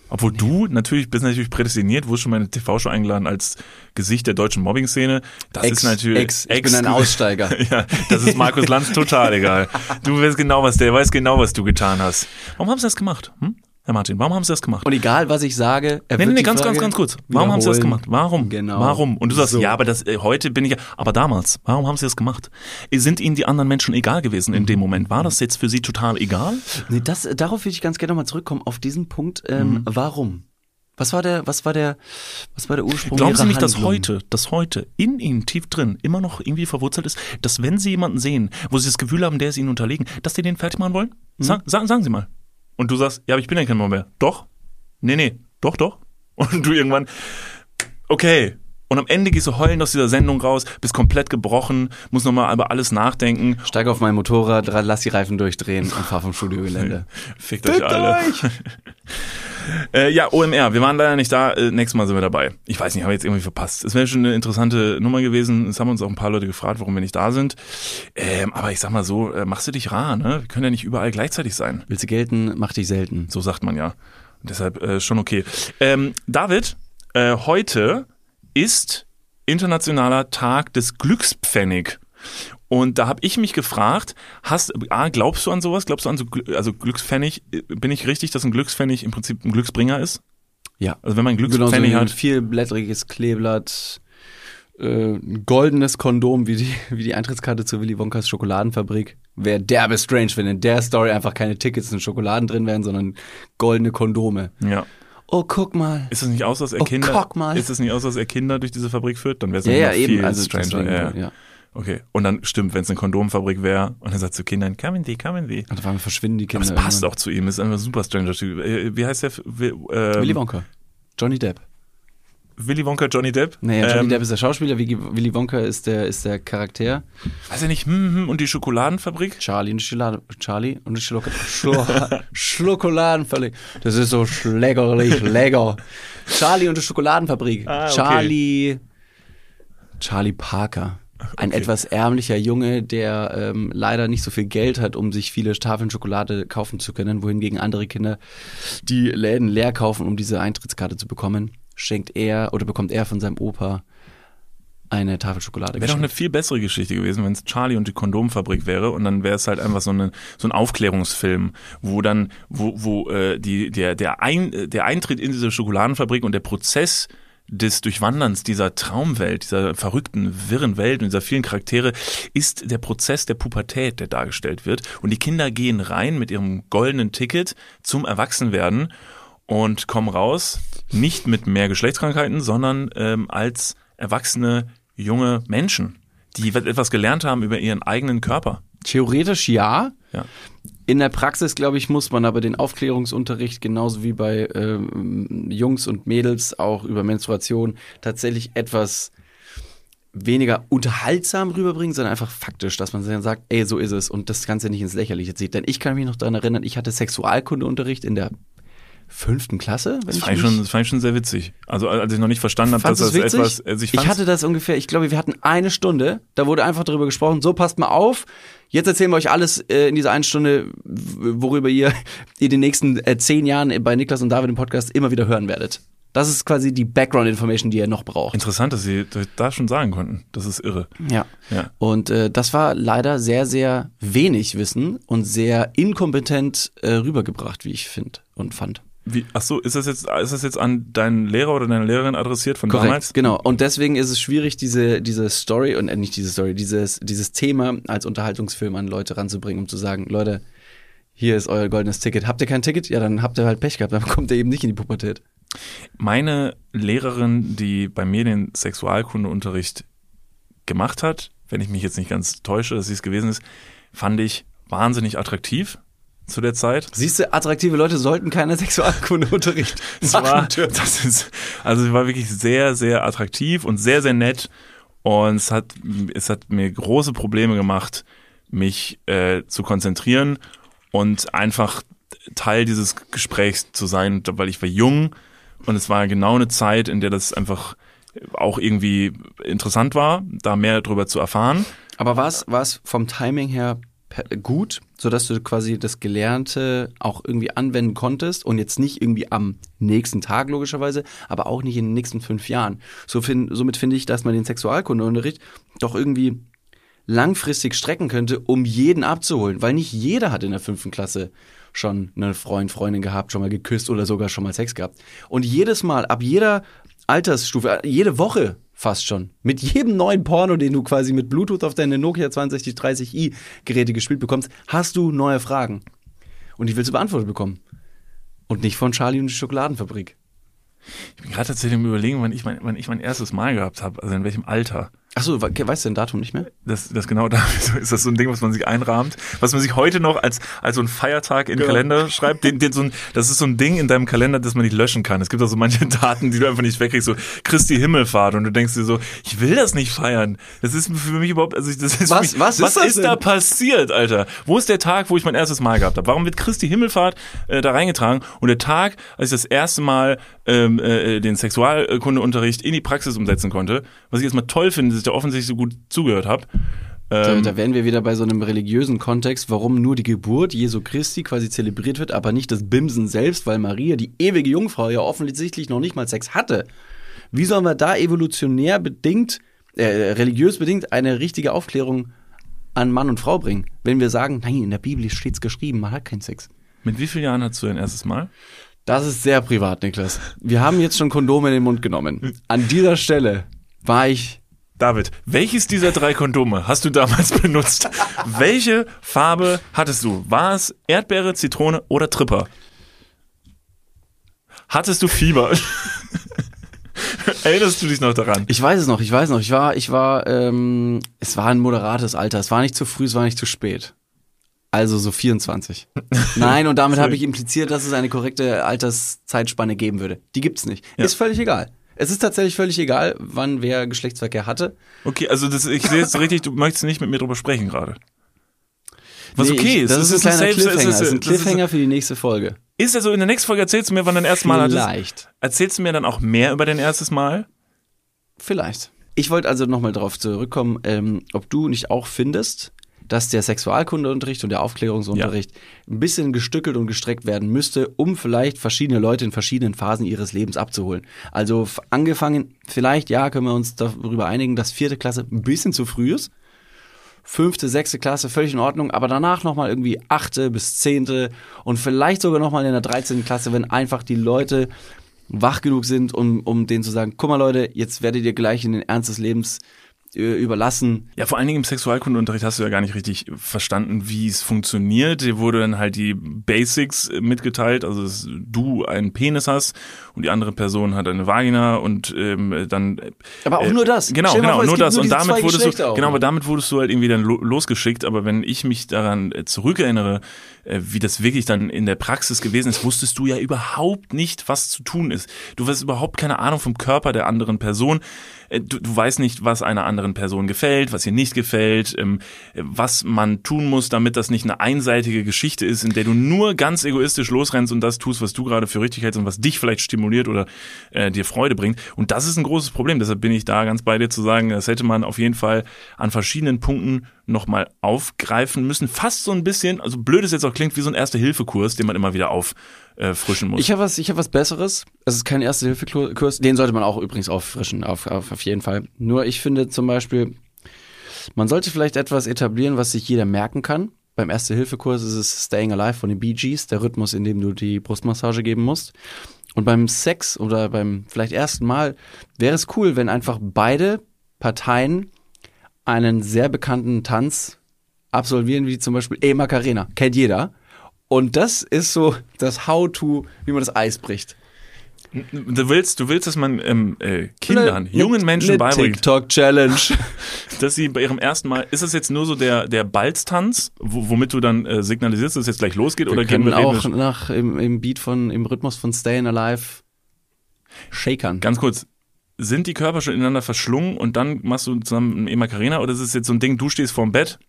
Obwohl du natürlich bist natürlich prädestiniert, wurdest schon mal in eine TV-Show eingeladen als Gesicht der deutschen Mobbing-Szene. Das Ex, ist natürlich Ex, ich bin ein Aussteiger. ja, das ist Markus Lanz total egal. Du weißt genau, was der weiß genau, was du getan hast. Warum haben sie das gemacht? Hm? Herr Martin, warum haben sie das gemacht? Und egal, was ich sage, er Nee, wird nee, nee, ganz, Frage ganz, ganz kurz. Warum haben sie das gemacht? Warum? Genau. Warum? Und du sagst, So. ja, aber das, äh, heute bin ich ja, aber damals, warum haben sie das gemacht? Sind ihnen die anderen Menschen egal gewesen in dem Moment? War das jetzt für sie total egal? Nee, das, darauf würde ich ganz gerne nochmal zurückkommen, auf diesen Punkt, ähm, Mhm. warum? Was war der, was war der, was war der Ursprung Glauben Sie nicht, dass Handlung? heute, dass heute in Ihnen tief drin immer noch irgendwie verwurzelt ist, dass wenn Sie jemanden sehen, wo Sie das Gefühl haben, der ist Ihnen unterlegen, dass die den fertig machen wollen? Sa sa sagen Sie mal. Und du sagst, ja, aber ich bin ja kein Mann mehr. Doch? Nee, nee, doch, doch. Und du irgendwann, okay. Und am Ende gehst du heulend aus dieser Sendung raus, bist komplett gebrochen, musst nochmal über alles nachdenken. Steig auf mein Motorrad, ra- lass die Reifen durchdrehen und fahr vom Studiogelände. Fickt euch alle. Äh, ja, OMR, wir waren leider nicht da. Äh, nächstes Mal sind wir dabei. Ich weiß nicht, haben wir jetzt irgendwie verpasst. Es wäre schon eine interessante Nummer gewesen. Es haben uns auch ein paar Leute gefragt, warum wir nicht da sind. Ähm, aber ich sag mal so, äh, machst du dich rar, ne? Wir können ja nicht überall gleichzeitig sein. Willst du gelten, mach dich selten. So sagt man ja. Und deshalb äh, schon okay. Ähm, David, äh, heute ist internationaler Tag des Glückspfennig. Und da habe ich mich gefragt, hast, A, glaubst du an sowas? Glaubst du an so, also Glückspfennig, bin ich richtig, dass ein Glückspfennig im Prinzip ein Glücksbringer ist? Ja. Also wenn man Glückspfennig wie ein hat, vielblättriges Kleeblatt, äh, ein goldenes Kondom wie die, wie die Eintrittskarte zur Willy Wonkas Schokoladenfabrik. Wäre derbe strange, wenn in der Story einfach keine Tickets und Schokoladen drin wären, sondern goldene Kondome. ja. Oh, guck mal. Ist es nicht aus, dass er Oh, Kinder, guck mal. ist es nicht aus, dass er Kinder durch diese Fabrik führt? Dann wäre es Ja, ja, eben. viel Also stranger. ja, ja. Okay. Und dann stimmt, wenn es eine Kondomfabrik wäre und er sagt zu Kindern, kommen die, kommen die. Und einmal verschwinden die Kinder. Aber es passt irgendwann. auch zu ihm, ist einfach ein super Stranger Typ. Äh, Wie heißt der? F- Wi- ähm, Willy Wonka. Johnny Depp. Willy Wonka, Johnny Depp? Naja, Johnny Ähm, Depp ist der Schauspieler, Willy Wonka ist der, ist der Charakter. Weiß er nicht, hm, hm, und die Schokoladenfabrik? Charlie und die Schokolade, Charlie und die Schoko Schlo Schokoladenfabrik. Das ist so schleckerlich, lecker. Charlie und die Schokoladenfabrik. Ah, okay. Charlie, Charlie Parker. Ein Okay. etwas ärmlicher Junge, der ähm, leider nicht so viel Geld hat, um sich viele Tafeln Schokolade kaufen zu können, wohingegen andere Kinder die Läden leer kaufen, um diese Eintrittskarte zu bekommen, schenkt er oder bekommt er von seinem Opa eine Tafel Schokolade Wäre doch eine viel bessere Geschichte gewesen, wenn es Charlie und die Kondomfabrik wäre und dann wäre es halt einfach so, eine, so ein Aufklärungsfilm, wo dann, wo, wo äh, die, der, der, ein, der Eintritt in diese Schokoladenfabrik und der Prozess des Durchwanderns dieser Traumwelt, dieser verrückten, wirren Welt und dieser vielen Charaktere ist der Prozess der Pubertät, der dargestellt wird. Und die Kinder gehen rein mit ihrem goldenen Ticket zum Erwachsenwerden und kommen raus, nicht mit mehr Geschlechtskrankheiten, sondern ähm, als erwachsene junge Menschen, die etwas gelernt haben über ihren eigenen Körper. Theoretisch ja. Ja. In der Praxis, glaube ich, muss man aber den Aufklärungsunterricht genauso wie bei ähm, Jungs und Mädels auch über Menstruation tatsächlich etwas weniger unterhaltsam rüberbringen, sondern einfach faktisch, dass man dann sagt, ey, so ist es und das Ganze nicht ins Lächerliche zieht. Denn ich kann mich noch daran erinnern, ich hatte Sexualkundeunterricht in der fünften Klasse. Das fand ich, schon, das fand ich schon sehr witzig. Also als ich noch nicht verstanden habe, dass das witzig? etwas. Also ich, ich hatte das ungefähr, ich glaube, wir hatten eine Stunde, da wurde einfach darüber gesprochen, so passt mal auf, jetzt erzählen wir euch alles äh, in dieser einen Stunde, worüber ihr in den nächsten äh, zehn Jahren bei Niklas und David im Podcast immer wieder hören werdet. Das ist quasi die Background-Information, die ihr noch braucht. interessant, dass sie da schon sagen konnten. Das ist irre. Ja. Ja. Und äh, das war leider sehr, sehr wenig Wissen und sehr inkompetent äh, rübergebracht, wie ich finde und fand. Wie, ach so, ist das jetzt, ist das jetzt an deinen Lehrer oder deine Lehrerin adressiert von Korrekt, damals? genau. Und deswegen ist es schwierig, diese, diese Story, und äh, nicht diese Story, dieses, dieses Thema als Unterhaltungsfilm an Leute ranzubringen, um zu sagen, Leute, hier ist euer goldenes Ticket. Habt ihr kein Ticket? Ja, dann habt ihr halt Pech gehabt, dann kommt ihr eben nicht in die Pubertät. Meine Lehrerin, die bei mir den Sexualkundeunterricht gemacht hat, wenn ich mich jetzt nicht ganz täusche, dass sie es gewesen ist, fand ich wahnsinnig attraktiv zu der Zeit. Siehst du, attraktive Leute sollten keine Sexualkundeunterricht Es war, das ist, also sie war wirklich sehr, sehr attraktiv und sehr, sehr nett. Und es hat, es hat mir große Probleme gemacht, mich äh, zu konzentrieren und einfach Teil dieses Gesprächs zu sein, weil ich war jung und es war genau eine Zeit, in der das einfach auch irgendwie interessant war, da mehr drüber zu erfahren. Aber war es vom Timing her gut, sodass du quasi das Gelernte auch irgendwie anwenden konntest und jetzt nicht irgendwie am nächsten Tag logischerweise, aber auch nicht in den nächsten fünf Jahren. So fin somit finde ich, dass man den Sexualkundeunterricht doch irgendwie langfristig strecken könnte, um jeden abzuholen, weil nicht jeder hat in der fünften Klasse schon eine Freund, Freundin gehabt, schon mal geküsst oder sogar schon mal Sex gehabt. Und jedes Mal, ab jeder Altersstufe, jede Woche fast schon, mit jedem neuen Porno, den du quasi mit Bluetooth auf deine Nokia 6230i Geräte gespielt bekommst, hast du neue Fragen. Und die willst du beantwortet bekommen. Und nicht von Charlie und die Schokoladenfabrik. Ich bin gerade tatsächlich im Überlegen, wann ich mein, wann ich mein erstes Mal gehabt habe, also in welchem Alter. Achso, we- weißt du den Datum nicht mehr? Das, das genau da ist das so ein Ding, was man sich einrahmt, was man sich heute noch als, als so ein Feiertag in den Genau. Kalender schreibt. Den, den so ein, das ist so ein Ding in deinem Kalender, das man nicht löschen kann. Es gibt auch so manche Daten, die du einfach nicht wegkriegst, so Christi Himmelfahrt und du denkst dir so, ich will das nicht feiern. Das ist für mich überhaupt, also das ist Was- mich, was ist was ist denn? da passiert, Alter? Wo ist der Tag, wo ich mein erstes Mal gehabt habe? Warum wird Christi Himmelfahrt äh, da reingetragen? Und der Tag, als ich das erste Mal ähm, äh, den Sexualkundeunterricht in die Praxis umsetzen konnte, was ich erstmal toll finde, dass ich da offensichtlich so gut zugehört habe. Da, Ähm, da wären wir wieder bei so einem religiösen Kontext, warum nur die Geburt Jesu Christi quasi zelebriert wird, aber nicht das Bimsen selbst, weil Maria, die ewige Jungfrau, ja offensichtlich noch nicht mal Sex hatte. Wie sollen wir da evolutionär bedingt, äh, religiös bedingt eine richtige Aufklärung an Mann und Frau bringen, wenn wir sagen, nein, in der Bibel steht's geschrieben, man hat keinen Sex. Mit wie vielen Jahren hattest du dein erstes Mal? Das ist sehr privat, Niklas. Wir haben jetzt schon Kondome in den Mund genommen. An dieser Stelle war ich David, welches dieser drei Kondome hast du damals benutzt? Welche Farbe hattest du? War es Erdbeere, Zitrone oder Tripper? Hattest du Fieber? Erinnerst du dich noch daran? Ich weiß es noch, ich weiß noch. Ich war, ich war, ähm, es war ein moderates Alter. Es war nicht zu früh, es war nicht zu spät. Also so 24. Nein, und damit habe ich impliziert, dass es eine korrekte Alterszeitspanne geben würde. Die gibt's nicht. Ja. Ist völlig egal. Es ist tatsächlich völlig egal, wann wer Geschlechtsverkehr hatte. Okay, also das, ich sehe es richtig, du möchtest nicht mit mir drüber sprechen gerade. Was Nee, okay ist. das es ist ein kleiner safe- es Cliffhanger. ist- Das ist ein das ist- Cliffhanger für die nächste Folge. Ist also in der nächsten Folge erzählst du mir, wann dein erstes Mal hattest? Vielleicht. Erzählst du mir dann auch mehr über dein erstes Mal? Vielleicht. Ich wollte also nochmal darauf zurückkommen, ähm, ob du nicht auch findest, dass der Sexualkundeunterricht und der Aufklärungsunterricht ein bisschen gestückelt und gestreckt werden müsste, um vielleicht verschiedene Leute in verschiedenen Phasen ihres Lebens abzuholen. Also angefangen, vielleicht, ja, können wir uns darüber einigen, dass vierte Klasse ein bisschen zu früh ist. Fünfte, sechste Klasse völlig in Ordnung, aber danach nochmal irgendwie achte bis zehnte und vielleicht sogar nochmal in der 13. Klasse, wenn einfach die Leute wach genug sind, um, um denen zu sagen, guck mal Leute, jetzt werdet ihr gleich in den Ernst des Lebens überlassen. Ja, vor allen Dingen im Sexualkundeunterricht hast du ja gar nicht richtig verstanden, wie es funktioniert. Dir wurde dann halt die Basics äh, mitgeteilt, also dass du einen Penis hast und die andere Person hat eine Vagina und ähm, dann äh, Aber auch äh, nur das. Genau, genau, vor, nur das. nur und damit wurdest du, auch genau, aber damit wurdest du halt irgendwie dann lo losgeschickt. Aber wenn ich mich daran äh, zurückerinnere, äh, wie das wirklich dann in der Praxis gewesen ist, wusstest du ja überhaupt nicht, was zu tun ist. Du hast überhaupt keine Ahnung vom Körper der anderen Person. Äh, Du, du weißt nicht, was einer anderen Person gefällt, was ihr nicht gefällt, ähm, äh, was man tun muss, damit das nicht eine einseitige Geschichte ist, in der du nur ganz egoistisch losrennst und das tust, was du gerade für richtig hältst und was dich vielleicht stimuliert oder äh, dir Freude bringt. Und das ist ein großes Problem. Deshalb bin ich da ganz bei dir zu sagen, das hätte man auf jeden Fall an verschiedenen Punkten nochmal aufgreifen müssen. Fast so ein bisschen, also blöd es jetzt auch klingt, wie so ein Erste-Hilfe-Kurs, den man immer wieder auffrischen muss. Ich habe was, habe was Besseres. Es ist kein Erste-Hilfe-Kurs. Den sollte man auch übrigens auffrischen, auf, auf, auf jeden Fall. Nur ich finde zum Beispiel, man sollte vielleicht etwas etablieren, was sich jeder merken kann. Beim Erste-Hilfe-Kurs ist es Staying Alive von den Bee Gees, der Rhythmus, in dem du die Brustmassage geben musst. Und beim Sex oder beim vielleicht ersten Mal wäre es cool, wenn einfach beide Parteien einen sehr bekannten Tanz absolvieren, wie zum Beispiel E Macarena. Kennt jeder. Und das ist so das How-to, wie man das Eis bricht. Du willst, du willst, dass man ähm, äh, Kindern, Ne- jungen Menschen ne beibringt, TikTok-Challenge. dass sie bei ihrem ersten Mal, ist das jetzt nur so der, der Balztanz, wo, womit du dann äh, signalisierst, dass es jetzt gleich losgeht, oder Wir gehen können wir auch reden nach, im, im Beat von, im Rhythmus von Stayin' Alive shakern. Ganz kurz, sind die Körper schon ineinander verschlungen und dann machst du zusammen ein E Macarena oder ist es jetzt so ein Ding, du stehst vorm Bett?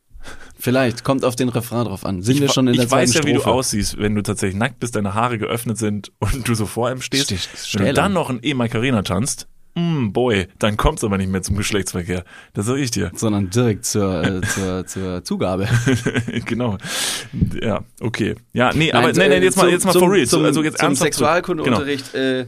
Vielleicht, kommt auf den Refrain drauf an. Sind wir schon in der ich weiß ja, zweiten wie du Strophe? aussiehst, wenn du tatsächlich nackt bist, deine Haare geöffnet sind und du so vor ihm stehst. Stehst- wenn du dann an. noch ein E Macarena tanzt, mm, boy, dann kommt's aber nicht mehr zum Geschlechtsverkehr. Das sag ich dir. Sondern direkt zur, äh, zur, zur Zugabe. genau. Ja, okay. Ja, nee, aber Nein, nee, nee, äh, jetzt mal, zum- jetzt mal zum, for real. Zum, also jetzt zum. Sexualkundeunterricht. Äh,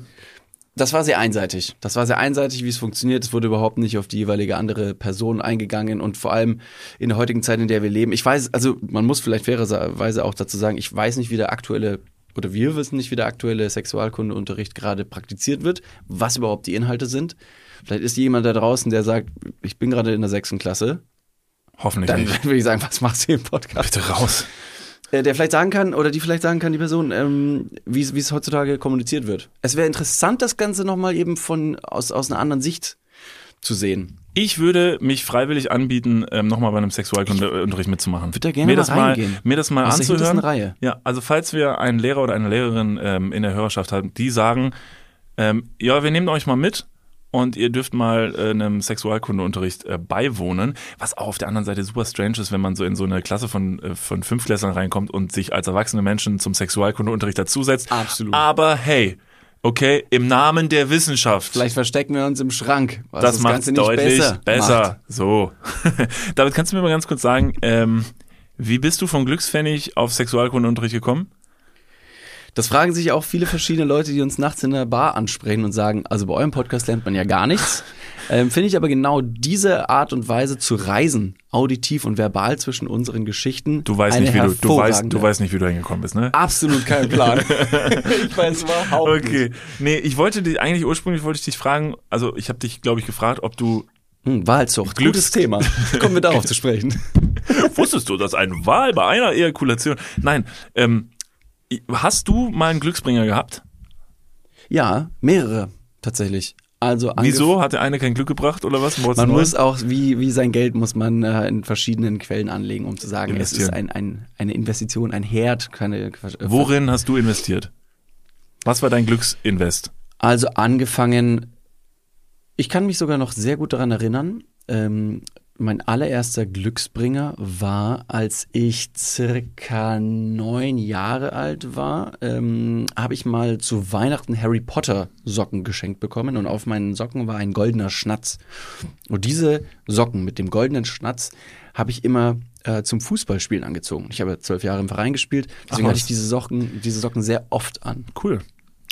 das war sehr einseitig. Das war sehr einseitig, wie es funktioniert. Es wurde überhaupt nicht auf die jeweilige andere Person eingegangen und vor allem in der heutigen Zeit, in der wir leben. Ich weiß, also man muss vielleicht fairerweise auch dazu sagen, ich weiß nicht, wie der aktuelle oder wir wissen nicht, wie der aktuelle Sexualkundeunterricht gerade praktiziert wird, was überhaupt die Inhalte sind. Vielleicht ist jemand da draußen, der sagt, ich bin gerade in der sechsten Klasse. Hoffentlich Dann nicht. würde ich sagen, was machst du im Podcast? Bitte raus. Der vielleicht sagen kann, oder die vielleicht sagen kann, die Person, ähm, wie es heutzutage kommuniziert wird. Es wäre interessant, das Ganze nochmal eben von aus, aus einer anderen Sicht zu sehen. Ich würde mich freiwillig anbieten, ähm, nochmal bei einem Sexualkundeunterricht mitzumachen. Würde da gerne mir mal das mal, reingehen. mir das mal hintersten anzuhören. Reihe. Ja, also falls wir einen Lehrer oder eine Lehrerin ähm, in der Hörerschaft haben, die sagen, ähm, ja, wir nehmen euch mal mit und ihr dürft mal äh, einem Sexualkundeunterricht äh, beiwohnen, was auch auf der anderen Seite super strange ist, wenn man so in so eine Klasse von, äh, von Fünfklässlern reinkommt und sich als erwachsene Menschen zum Sexualkundeunterricht dazusetzt. Absolut. Aber hey, okay, im Namen der Wissenschaft. Vielleicht verstecken wir uns im Schrank, was Das, das, macht Ganze nicht deutlich besser. besser. So. David, kannst du mir mal ganz kurz sagen, ähm, wie bist du von Glückspfennig auf Sexualkundeunterricht gekommen? Das fragen sich auch viele verschiedene Leute, die uns nachts in der Bar ansprechen und sagen, also bei eurem Podcast lernt man ja gar nichts. Ähm, Finde ich aber genau diese Art und Weise zu reisen, auditiv und verbal zwischen unseren Geschichten. Du weißt nicht, wie du, du weißt, du weißt nicht, wie du hingekommen bist, ne? Absolut keinen Plan. ich weiß überhaupt nicht. Okay. Nee, ich wollte dich, eigentlich ursprünglich wollte ich dich fragen, also ich habe dich, glaube ich, gefragt, ob du, Hm, Wahlzucht, Glücks- gutes Thema. Kommen wir darauf zu sprechen. wusstest du, dass ein Wahl bei einer Ejakulation, nein, ähm, hast du mal einen Glücksbringer gehabt? Ja, mehrere tatsächlich. Also Wieso? Hat der eine kein Glück gebracht oder was? Man neu? muss auch, wie, wie sein Geld muss man äh, in verschiedenen Quellen anlegen, um zu sagen, es ist ein, ein, eine Investition, ein Herd, keine äh, Worin hast du investiert? Was war dein Glücksinvest? Also angefangen, ich kann mich sogar noch sehr gut daran erinnern. Ähm, mein allererster Glücksbringer war, als ich circa neun Jahre alt war, ähm, habe ich mal zu Weihnachten Harry Potter Socken geschenkt bekommen und auf meinen Socken war ein goldener Schnatz. Und diese Socken mit dem goldenen Schnatz habe ich immer äh, zum Fußballspielen angezogen. Ich habe zwölf Jahre im Verein gespielt, deswegen Ach hatte ich diese Socken, diese Socken sehr oft an. Cool.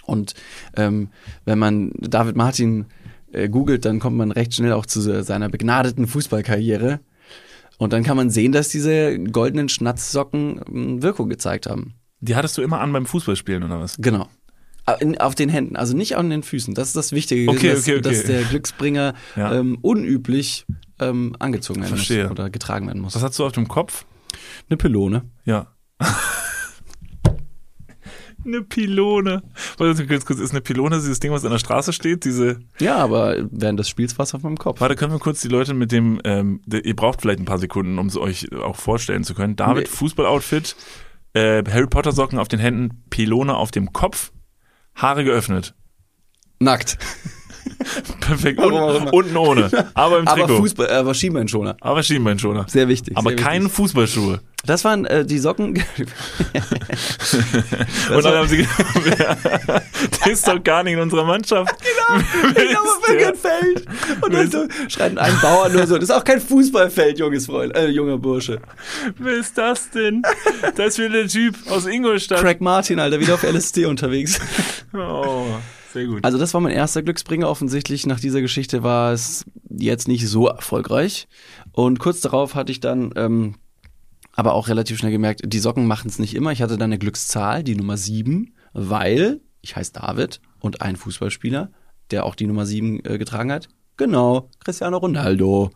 Und ähm, wenn man David Martin äh, googelt, dann kommt man recht schnell auch zu se- seiner begnadeten Fußballkarriere. Und dann kann man sehen, dass diese goldenen Schnatzsocken ähm, Wirkung gezeigt haben. Die hattest du immer an beim Fußballspielen oder was? Genau. In, auf den Händen, also nicht an den Füßen. Das ist das Wichtige, Okay, dass, okay, okay. dass der Glücksbringer Ja. ähm, unüblich ähm, angezogen werden Verstehe. muss oder getragen werden muss. Was hast du auf dem Kopf? Eine Pylone. Ja. eine Pylone. Warte ganz kurz, ist eine Pylone dieses Ding, was an der Straße steht? Diese. Ja, aber während des Spiels war es auf meinem Kopf. Warte, können wir kurz die Leute mit dem, ähm, de, ihr braucht vielleicht ein paar Sekunden, um es euch auch vorstellen zu können. David, Nee. Fußballoutfit, äh, Harry Potter Socken auf den Händen, Pylone auf dem Kopf, Haare geöffnet. Nackt. Perfekt. Warum auch Un, immer. unten ohne. Aber im Aber Trikot. Fußball, aber Schienbeinschoner. Aber Schienbeinschoner. Sehr wichtig. Aber sehr keine wichtig. Fußballschuhe. Das waren äh, die Socken. Und dann haben sie gedacht, der ist doch gar nicht in unserer Mannschaft. Genau, ich glaube? Feld. Und dann so schreit ein Bauer nur so, das ist auch kein Fußballfeld, junges Freund, äh, junger Bursche. Wer ist das denn? Das ist wieder der Typ aus Ingolstadt. Craig Martin, Alter, wieder auf LSD unterwegs. Oh, sehr gut. Also das war mein erster Glücksbringer. Offensichtlich nach dieser Geschichte war es jetzt nicht so erfolgreich. Und kurz darauf hatte ich dann ähm, aber auch relativ schnell gemerkt, die Socken machen es nicht immer. Ich hatte dann eine Glückszahl, die Nummer sieben, weil ich heiße David und ein Fußballspieler, der auch die Nummer sieben äh, getragen hat. Genau, Cristiano Ronaldo.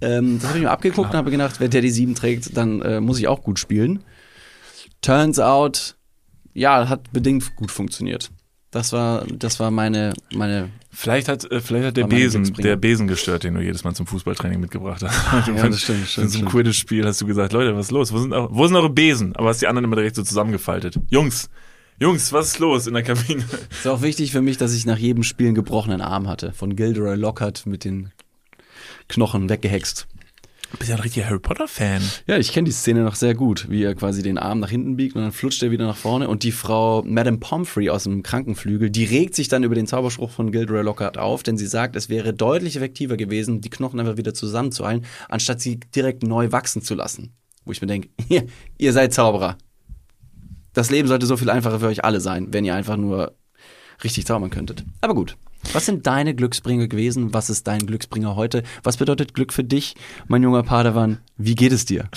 Ähm, das habe ich mir abgeguckt und habe gedacht, wenn der die sieben trägt, dann äh, muss ich auch gut spielen. Turns out, ja, hat bedingt gut funktioniert. Das war, das war meine, meine. Vielleicht hat, äh, vielleicht hat der Besen, der Besen gestört, den du jedes Mal zum Fußballtraining mitgebracht hast. Ja, das stimmt, In stimmt, so einem. Quidditch-Spiel hast du gesagt, Leute, was ist los? Wo sind, eure- wo sind eure Besen? Aber hast die anderen immer direkt so zusammengefaltet. Jungs, Jungs, was ist los in der Kabine? Ist auch wichtig für mich, dass ich nach jedem Spiel einen gebrochenen Arm hatte. Von Gilderoy Lockhart mit den Knochen weggehext. Du bist ja ein richtiger Harry Potter-Fan. Ja, ich kenne die Szene noch sehr gut, wie er quasi den Arm nach hinten biegt und dann flutscht er wieder nach vorne und die Frau Madame Pomfrey aus dem Krankenflügel, die regt sich dann über den Zauberspruch von Gilderoy Lockhart auf, denn sie sagt, es wäre deutlich effektiver gewesen, die Knochen einfach wieder zusammenzuhalten, anstatt sie direkt neu wachsen zu lassen. Wo ich mir denke, ihr seid Zauberer. Das Leben sollte so viel einfacher für euch alle sein, wenn ihr einfach nur richtig zaubern könntet. Aber gut. Was sind deine Glücksbringer gewesen? Was ist dein Glücksbringer heute? Was bedeutet Glück für dich, mein junger Padawan? Wie geht es dir?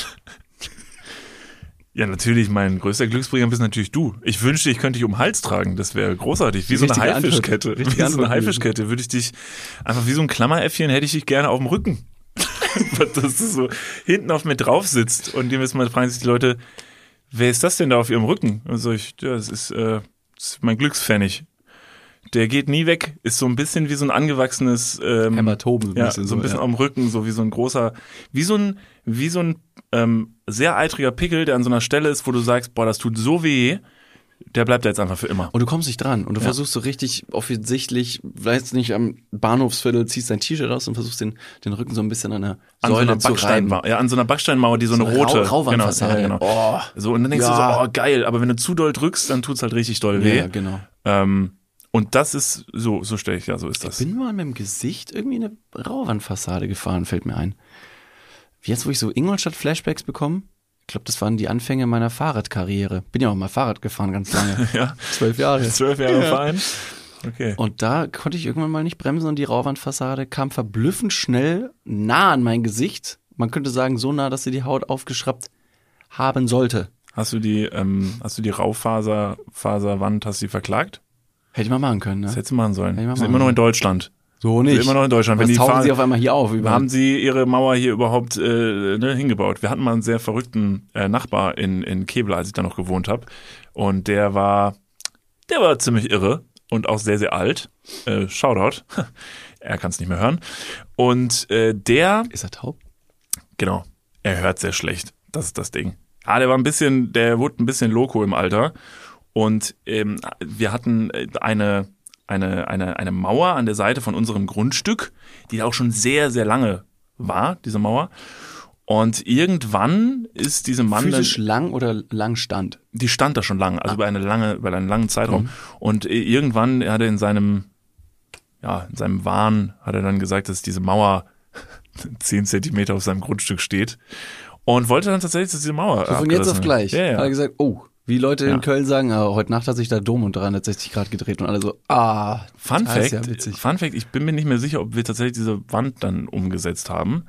Ja, natürlich, mein größter Glücksbringer bist natürlich du. Ich wünschte, ich könnte dich um den Hals tragen. Das wäre großartig. Wie so eine. Haifischkette. Wie so eine. Haifischkette würde ich dich, einfach wie so ein Klammeräffchen hätte ich dich gerne auf dem Rücken. Dass du so hinten auf mir drauf sitzt und dem jetzt mal fragen sich die Leute, wer ist das denn da auf ihrem Rücken? Und so ich, ja, das ist, äh, das ist mein Glückspfennig. Der geht nie weg, ist so ein bisschen wie so ein angewachsenes ähm, Hämatom, so ein ja, bisschen so ein so, bisschen ja. am Rücken, so wie so ein großer, wie so ein, wie so ein ähm, sehr eitriger Pickel, der an so einer Stelle ist, wo du sagst, boah, das tut so weh, der bleibt da jetzt einfach für immer. Und du kommst nicht dran und du Ja. versuchst so richtig offensichtlich, weiß nicht, am Bahnhofsviertel ziehst dein T-Shirt aus und versuchst den, den Rücken so ein bisschen an der An so Säule einer zu reiben. Backsteinmauer, ja, an so einer Backsteinmauer, die so, So eine rote, Rau-. Genau, ja, genau. Oh. So und dann denkst Ja. du so, oh geil, aber wenn du zu doll drückst, dann tut's halt richtig doll weh. Ja, genau. Ähm, und das ist so, so stelle ich, ja, so ist das. Ich bin mal mit dem Gesicht irgendwie in eine Rauwandfassade gefahren, fällt mir ein. Jetzt, wo ich so Ingolstadt-Flashbacks bekomme, ich glaube, das waren die Anfänge meiner Fahrradkarriere. Bin ja auch mal Fahrrad gefahren, ganz lange. ja, Zwölf Jahre. zwölf Jahre Verein. Okay. Und da konnte ich irgendwann mal nicht bremsen und die Rauwandfassade kam verblüffend schnell nah an mein Gesicht. Man könnte sagen, so nah, dass sie die Haut aufgeschraubt haben sollte. Hast du die, ähm, hast du die Raufaser, Faserwand, hast du die verklagt? Hätte ich mal machen können, Das ne? hättest du machen sollen. Hätte ich mal Wir sind machen immer noch in sollen. Deutschland. So Wir sind immer noch in Deutschland. Wenn Was die tauchen Fahr- sie auf einmal hier auf? Überall? haben sie ihre Mauer hier überhaupt äh, ne, hingebaut. Wir hatten mal einen sehr verrückten äh, Nachbar in, in Kebler, als ich da noch gewohnt habe. Und der war, der war ziemlich irre und auch sehr, sehr alt. Äh, Shoutout. er kann es nicht mehr hören. Und äh, der, Ist er taub? genau, er hört sehr schlecht. Das ist das Ding. Ah, der war ein bisschen, der wurde ein bisschen loco im Alter. Und ähm, wir hatten äh, eine, eine, eine, eine Mauer an der Seite von unserem Grundstück, die auch schon sehr, sehr lange war, diese Mauer. Und irgendwann ist diese Mann dann, Physisch lang oder lang stand? die stand da schon lange, Ah. also über eine lange, über einen langen Mhm. Zeitraum. Und äh, irgendwann hat er in seinem, ja, in seinem Wahn hat er dann gesagt, dass diese Mauer zehn Zentimeter auf seinem Grundstück steht. Und wollte dann tatsächlich, dass diese Mauer So von jetzt auf gleich. wird. Ja, Hat er ja. gesagt, oh, wie Leute Ja. in Köln sagen, ah, heute Nacht hat sich der Dom um 360 Grad gedreht und alle so, ah, Fun das ist Fact, ja witzig. Fun Fact, ich bin mir nicht mehr sicher, ob wir tatsächlich diese Wand dann umgesetzt haben.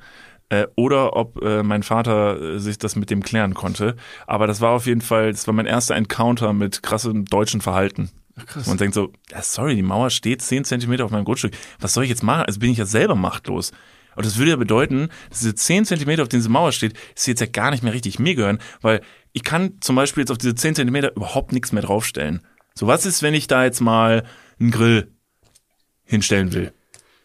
Äh, oder ob äh, mein Vater äh, sich das mit dem klären konnte. Aber das war auf jeden Fall, das war mein erster Encounter mit krassem deutschen Verhalten. krass. Man denkt so, ja, sorry, die Mauer steht 10 Zentimeter auf meinem Grundstück. Was soll ich jetzt machen? Also bin ich ja selber machtlos. Und das würde ja bedeuten, dass diese 10 Zentimeter, auf denen diese Mauer steht, sie jetzt ja gar nicht mehr richtig mir gehören, weil ich kann zum Beispiel jetzt auf diese 10 Zentimeter überhaupt nichts mehr draufstellen. So, was ist, wenn ich da jetzt mal einen Grill hinstellen will?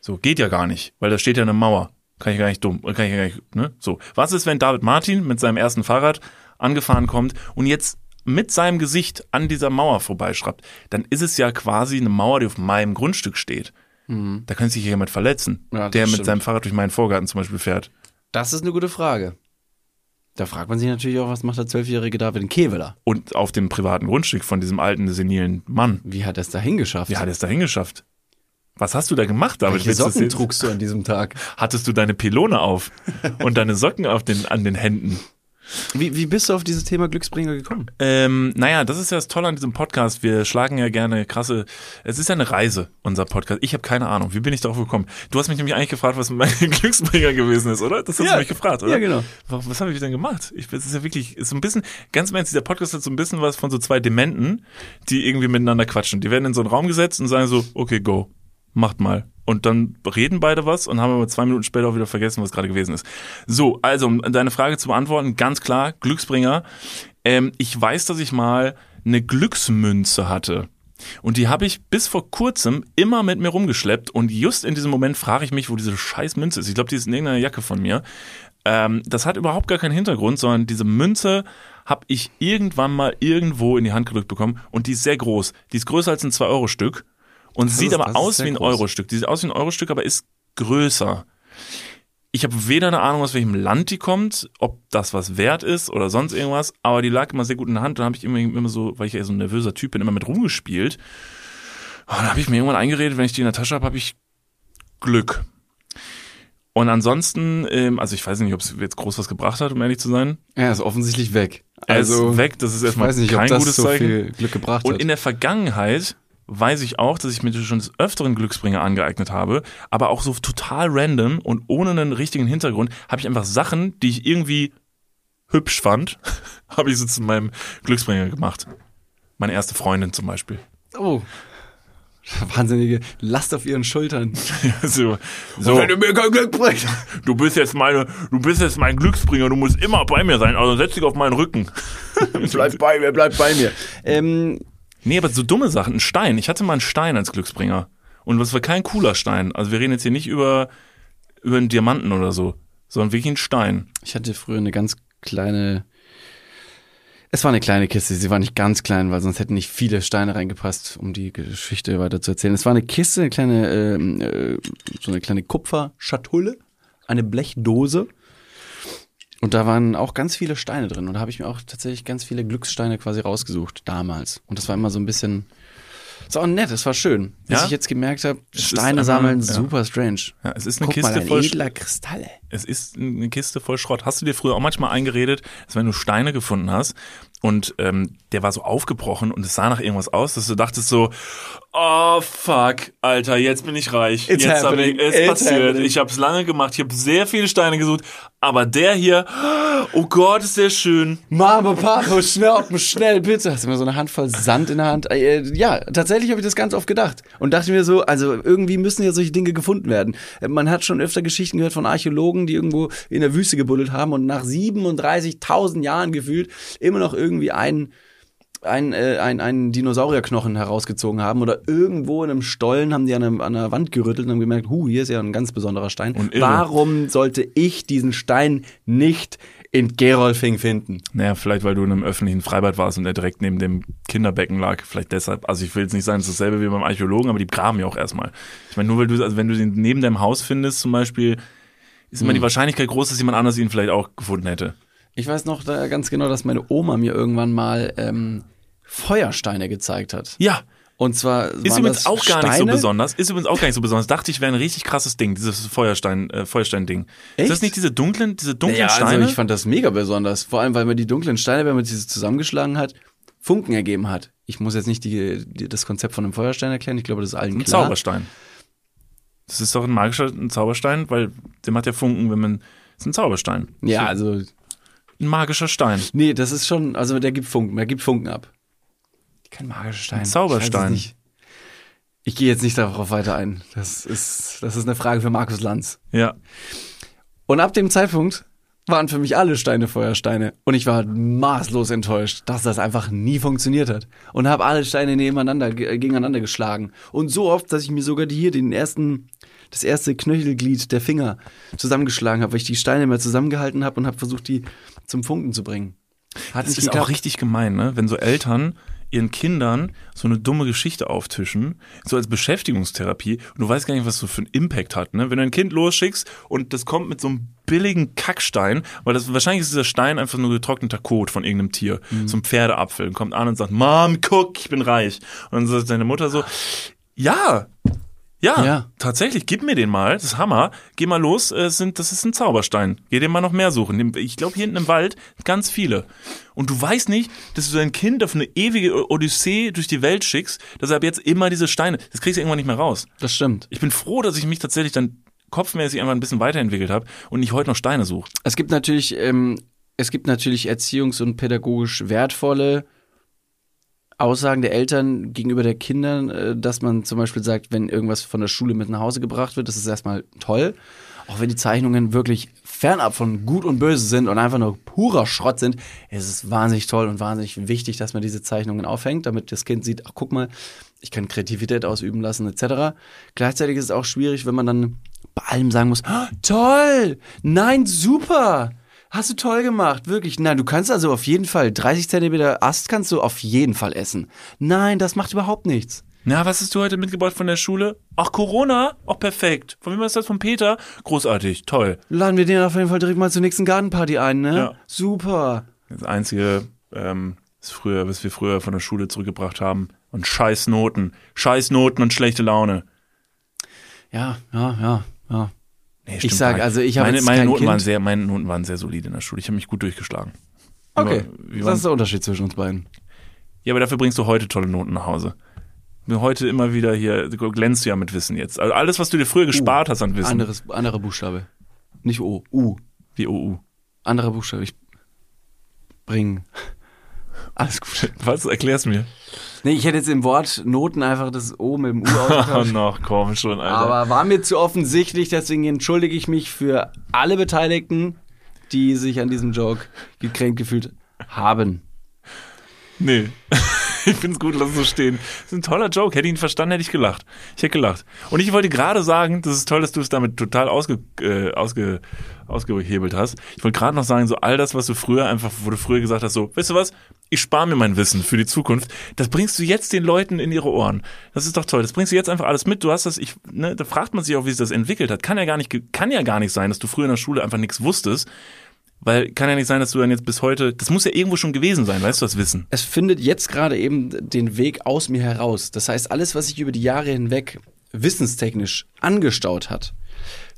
So, geht ja gar nicht, weil da steht ja eine Mauer. Kann ich gar nicht dumm, kann ich gar nicht, ne? So. Was ist, wenn David Martin mit seinem ersten Fahrrad angefahren kommt und jetzt mit seinem Gesicht an dieser Mauer vorbeischraubt? Dann ist es ja quasi eine Mauer, die auf meinem Grundstück steht. Da könnte sich jemand verletzen, Ja, der mit stimmt. seinem Fahrrad durch meinen Vorgarten zum Beispiel fährt. Das ist eine gute Frage. Da fragt man sich natürlich auch, was macht der zwölfjährige David in Keveler? Und auf dem privaten Grundstück von diesem alten, senilen Mann. Wie hat er es dahin geschafft? Wie hat er es dahin geschafft? Was hast du da gemacht, David? Welche Socken trugst du an diesem Tag? Hattest du deine Pylone auf und deine Socken auf den, an den Händen? Wie, wie bist du auf dieses Thema Glücksbringer gekommen? Ähm, naja, das ist ja das Tolle an diesem Podcast. Wir schlagen ja gerne krasse. Es ist ja eine Reise, unser Podcast. Ich habe keine Ahnung. Wie bin ich darauf gekommen? Du hast mich nämlich eigentlich gefragt, was mein Glücksbringer gewesen ist, oder? Das hast Ja. du mich gefragt, oder? Ja, genau. Was, was habe ich denn gemacht? Ich, es ist ja wirklich, ist so ein bisschen, ganz im Ernst, dieser Podcast hat so ein bisschen was von so zwei Dementen, die irgendwie miteinander quatschen. Die werden in so einen Raum gesetzt und sagen so, okay, go, macht mal. Und dann reden beide was und haben aber zwei Minuten später auch wieder vergessen, was gerade gewesen ist. So, also, um deine Frage zu beantworten, ganz klar, Glücksbringer. Ähm, ich weiß, dass ich mal eine Glücksmünze hatte. Und die habe ich bis vor kurzem immer mit mir rumgeschleppt. Und just in diesem Moment frage ich mich, wo diese scheiß Münze ist. Ich glaube, die ist in irgendeiner Jacke von mir. Ähm, das hat überhaupt gar keinen Hintergrund, sondern diese Münze habe ich irgendwann mal irgendwo in die Hand gedrückt bekommen. Und die ist sehr groß. Die ist größer als ein 2-Euro-Stück. Und sieht ist- aber aus wie ein groß. Euro-Stück. Die sieht aus wie ein Euro-Stück, aber ist größer. Ich habe weder eine Ahnung, aus welchem Land die kommt, ob das was wert ist oder sonst irgendwas, aber die lag immer sehr gut in der Hand. Dann habe ich immer, immer so, weil ich ja so ein nervöser Typ bin, immer mit rumgespielt. Und dann habe ich mir irgendwann eingeredet, wenn ich die in der Tasche habe, habe ich Glück. Und ansonsten, ähm, also ich weiß nicht, ob es jetzt groß was gebracht hat, um ehrlich zu sein. Er ist offensichtlich weg. Er Also ist weg, das ist ich erstmal weiß nicht, kein ob das gutes so Zeichen. viel Glück gebracht Und hat. in der Vergangenheit weiß ich auch, dass ich mir schon des Öfteren Glücksbringer angeeignet habe, aber auch so total random und ohne einen richtigen Hintergrund habe ich einfach Sachen, die ich irgendwie hübsch fand, habe ich so zu meinem Glücksbringer gemacht. Meine erste Freundin zum Beispiel. oh. Wahnsinnige Last auf ihren Schultern. so, so Wenn du mir kein Glück bringst. du bist jetzt meine, du bist jetzt mein Glücksbringer, du musst immer bei mir sein, also setz dich auf meinen Rücken. bleib bei mir, bleib bei mir. Ähm, Nee, aber so dumme Sachen, ein Stein. Ich hatte mal einen Stein als Glücksbringer. Und das war kein cooler Stein. Also wir reden jetzt hier nicht über, über einen Diamanten oder so, sondern wirklich einen Stein. ich hatte früher eine ganz kleine. Es war eine kleine Kiste, sie war nicht ganz klein, weil sonst hätten nicht viele Steine reingepasst, um die Geschichte weiter zu erzählen. Es war eine Kiste, eine kleine, ähm, äh, so eine kleine Kupferschatulle, eine Blechdose. Und da waren auch ganz viele Steine drin. Und da habe ich mir auch tatsächlich ganz viele Glückssteine quasi rausgesucht, damals. Und das war immer so ein bisschen. War auch nett, es war schön. Bis Ja? ich jetzt gemerkt habe, ist Steine sammeln, ja. super strange. Ja, es ist eine Guck Kiste mal, ein voll edler Kristalle. Es ist eine Kiste voll Schrott. Hast du dir früher auch manchmal eingeredet, dass wenn du Steine gefunden hast und ähm, der war so aufgebrochen und es sah nach irgendwas aus, dass du dachtest so, oh fuck, Alter, jetzt bin ich reich. It's jetzt hab happening. ich, es passiert. happening. Ich habe es lange gemacht. Ich habe sehr viele Steine gesucht, aber der hier, oh Gott, ist der schön. Mama, Papa, schnell, schnell, bitte. Hast du immer so eine Handvoll Sand in der Hand? Äh, ja, tatsächlich habe ich das ganz oft gedacht. Und dachte mir so, also irgendwie müssen ja solche Dinge gefunden werden. Äh, Man hat schon öfter Geschichten gehört von Archäologen, die irgendwo in der Wüste gebuddelt haben und nach 37.000 Jahren gefühlt immer noch irgendwie einen ein, äh, ein, einen Dinosaurierknochen herausgezogen haben oder irgendwo in einem Stollen haben die an, einem, an einer Wand gerüttelt und haben gemerkt, hu, hier ist ja ein ganz besonderer Stein. Und. Warum sollte ich diesen Stein nicht in Gerolfing finden? Naja, vielleicht weil du in einem öffentlichen Freibad warst und der direkt neben dem Kinderbecken lag. Vielleicht deshalb. Also ich will jetzt nicht sagen, es ist dasselbe wie beim Archäologen, aber die graben ja auch erstmal. Ich meine, nur weil du, also wenn du den neben deinem Haus findest zum Beispiel, ist immer die Wahrscheinlichkeit groß, dass jemand anders ihn vielleicht auch gefunden hätte. Ich weiß noch da ganz genau, dass meine Oma mir irgendwann mal ähm, Feuersteine gezeigt hat. Ja. Und zwar Ist übrigens auch gar nicht so Steine? besonders. Ist übrigens auch gar nicht so besonders. Dachte ich, wäre ein richtig krasses Ding, dieses Feuerstein, äh, Feuerstein-Ding. Ist das nicht diese dunklen, diese dunklen Ja, Steine? also ich fand das mega besonders. Vor allem, weil mir die dunklen Steine, wenn man sie zusammengeschlagen hat, Funken ergeben hat. Ich muss jetzt nicht die, die, das Konzept von einem Feuerstein erklären. Ich glaube, das ist allen ein klar. Zauberstein. Das ist doch ein magischer ein Zauberstein, weil der macht ja Funken, wenn man. Das ist ein Zauberstein. Ja, also Ein magischer Stein. nee, das ist schon, also der gibt Funken, der gibt Funken ab. Kein magischer Stein. Ein Zauberstein. Ich, ich gehe jetzt nicht darauf weiter ein. Das ist, das ist eine Frage für Markus Lanz. Ja. Und ab dem Zeitpunkt waren für mich alle Steine Feuersteine. Und ich war maßlos enttäuscht, dass das einfach nie funktioniert hat. Und habe alle Steine nebeneinander, ge- gegeneinander geschlagen. Und so oft, dass ich mir sogar die hier den ersten, das erste Knöchelglied der Finger zusammengeschlagen habe, weil ich die Steine mal zusammengehalten habe und habe versucht, die zum Funken zu bringen. Hat Das ist auch geklappt. richtig gemein, ne? Wenn so Eltern ihren Kindern so eine dumme Geschichte auftischen, so als Beschäftigungstherapie, und du weißt gar nicht, was so für einen Impact hat, ne? Wenn du ein Kind losschickst und das kommt mit so einem billigen Kackstein, weil das wahrscheinlich ist dieser Stein einfach nur getrockneter Kot von irgendeinem Tier, so ein Pferdeapfel, und kommt an und sagt, Mom, guck, ich bin reich. Und dann sagt deine Mutter so, ja, ja, Ja. tatsächlich, gib mir den mal, das ist Hammer. Geh mal los, äh, sind, das ist ein Zauberstein. Geh dir mal noch mehr suchen. Ich glaube, hier hinten im Wald ganz viele. Und du weißt nicht, dass du dein Kind auf eine ewige Odyssee durch die Welt schickst, dass er ab jetzt immer diese Steine, das kriegst du irgendwann nicht mehr raus. Das stimmt. Ich bin froh, dass ich mich tatsächlich dann kopfmäßig einfach ein bisschen weiterentwickelt habe und nicht heute noch Steine suche. Es gibt natürlich, ähm, es gibt natürlich erziehungs- und pädagogisch wertvolle Aussagen der Eltern gegenüber der Kindern, äh, dass man zum Beispiel sagt, wenn irgendwas von der Schule mit nach Hause gebracht wird, das ist erstmal toll. auch wenn die Zeichnungen wirklich fernab von gut und böse sind und einfach nur purer Schrott sind, ist es wahnsinnig toll und wahnsinnig wichtig, dass man diese Zeichnungen aufhängt, damit das Kind sieht, ach guck mal, ich kann Kreativität ausüben lassen etc. Gleichzeitig ist es auch schwierig, wenn man dann bei allem sagen muss, "Ah, toll, nein, super, hast du toll gemacht, wirklich. Nein, du kannst also auf jeden Fall 30 Zentimeter Ast kannst du auf jeden Fall essen. Nein, das macht überhaupt nichts. Na, was hast du heute mitgebracht von der Schule? Ach, Corona? Auch perfekt. Von wem ist das? Von Peter? Großartig, toll. Laden wir den auf jeden Fall direkt mal zur nächsten Gartenparty ein, ne? Ja. Super. Das Einzige, ähm, ist früher, was wir früher von der Schule zurückgebracht haben. Und scheiß Noten. Scheiß Noten und schlechte Laune. Ja, ja, ja, ja. Nee, Ich stimmt sag, gar nicht. also ich habe meine, meine Noten Kind. waren sehr, meine Noten waren sehr solide in der Schule. Ich habe mich gut durchgeschlagen. Okay, wir das ist der Unterschied zwischen uns beiden. Ja, aber dafür bringst du heute tolle Noten nach Hause. Heute immer wieder hier, glänzt du ja mit Wissen jetzt. Also alles, was du dir früher gespart hast an Wissen. Anderes, anderer Buchstabe. Nicht O, U. Wie OU. Anderer Buchstabe. Ich bring. Alles gut. Was? Erklär's mir. Nee, ich hätte jetzt im Wort Noten einfach das O mit dem U ausgetauscht. noch, komm schon, Alter. Aber war mir zu offensichtlich, deswegen entschuldige ich mich für alle Beteiligten, die sich an diesem Joke gekränkt gefühlt haben. Nee. Ich find's gut, lass es so stehen. Das ist ein toller Joke. Hätte ich ihn verstanden, hätte ich gelacht. Ich hätte gelacht. Und ich wollte gerade sagen, das ist toll, dass du es damit total ausge, äh, ausge, ausgehebelt hast. Ich wollte gerade noch sagen, so all das, was du früher einfach, wo du früher gesagt hast, so, weißt du was, ich spare mir mein Wissen für die Zukunft. Das bringst du jetzt den Leuten in ihre Ohren. Das ist doch toll. Das bringst du jetzt einfach alles mit. Du hast das, ich, ne, da fragt man sich auch, wie sich das entwickelt hat. Kann ja gar nicht, kann ja gar nicht sein, dass du früher in der Schule einfach nichts wusstest. Weil kann ja nicht sein, dass du dann jetzt bis heute, das muss ja irgendwo schon gewesen sein, weißt du, das Wissen. Es findet jetzt gerade eben den Weg aus mir heraus. Das heißt, alles, was sich über die Jahre hinweg wissenstechnisch angestaut hat,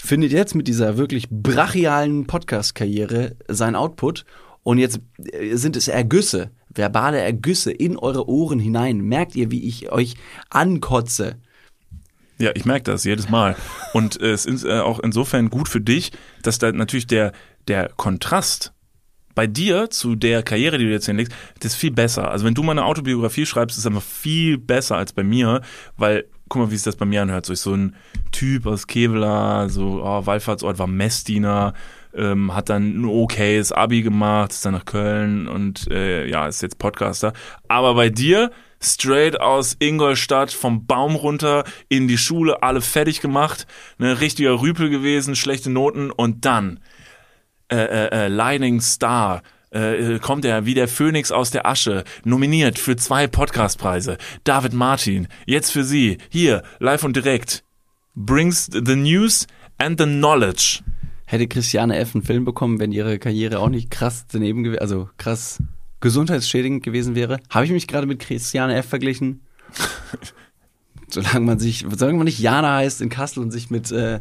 findet jetzt mit dieser wirklich brachialen Podcast-Karriere sein Output. Und jetzt äh, sind es Ergüsse, verbale Ergüsse in eure Ohren hinein. Merkt ihr, wie ich euch ankotze? Ja, ich merke das jedes Mal. Und äh, es ist äh, auch insofern gut für dich, dass da natürlich der, der Kontrast bei dir zu der Karriere, die du jetzt hinlegst, das ist viel besser. Also wenn du mal eine Autobiografie schreibst, ist es einfach viel besser als bei mir, weil, guck mal, wie sich das bei mir anhört. So, ich so ein Typ aus Kevela, so, oh, Wallfahrtsort war Messdiener, ähm, hat dann ein okayes Abi gemacht, ist dann nach Köln und äh, ja, ist jetzt Podcaster. Aber bei dir straight aus Ingolstadt vom Baum runter in die Schule, alle fertig gemacht, ne, richtiger Rüpel gewesen, schlechte Noten und dann äh, äh, äh, Lightning Star. Äh, kommt er wie der Phönix aus der Asche, nominiert für zwei Podcastpreise. David Martin, jetzt für Sie, hier, live und direkt. Brings the news and the knowledge. Hätte Christiane F. einen Film bekommen, wenn ihre Karriere auch nicht krass daneben gewesen, also krass gesundheitsschädigend gewesen wäre? Habe ich mich gerade mit Christiane F. verglichen? solange man sich, solange man nicht Jana heißt in Kassel und sich mit äh,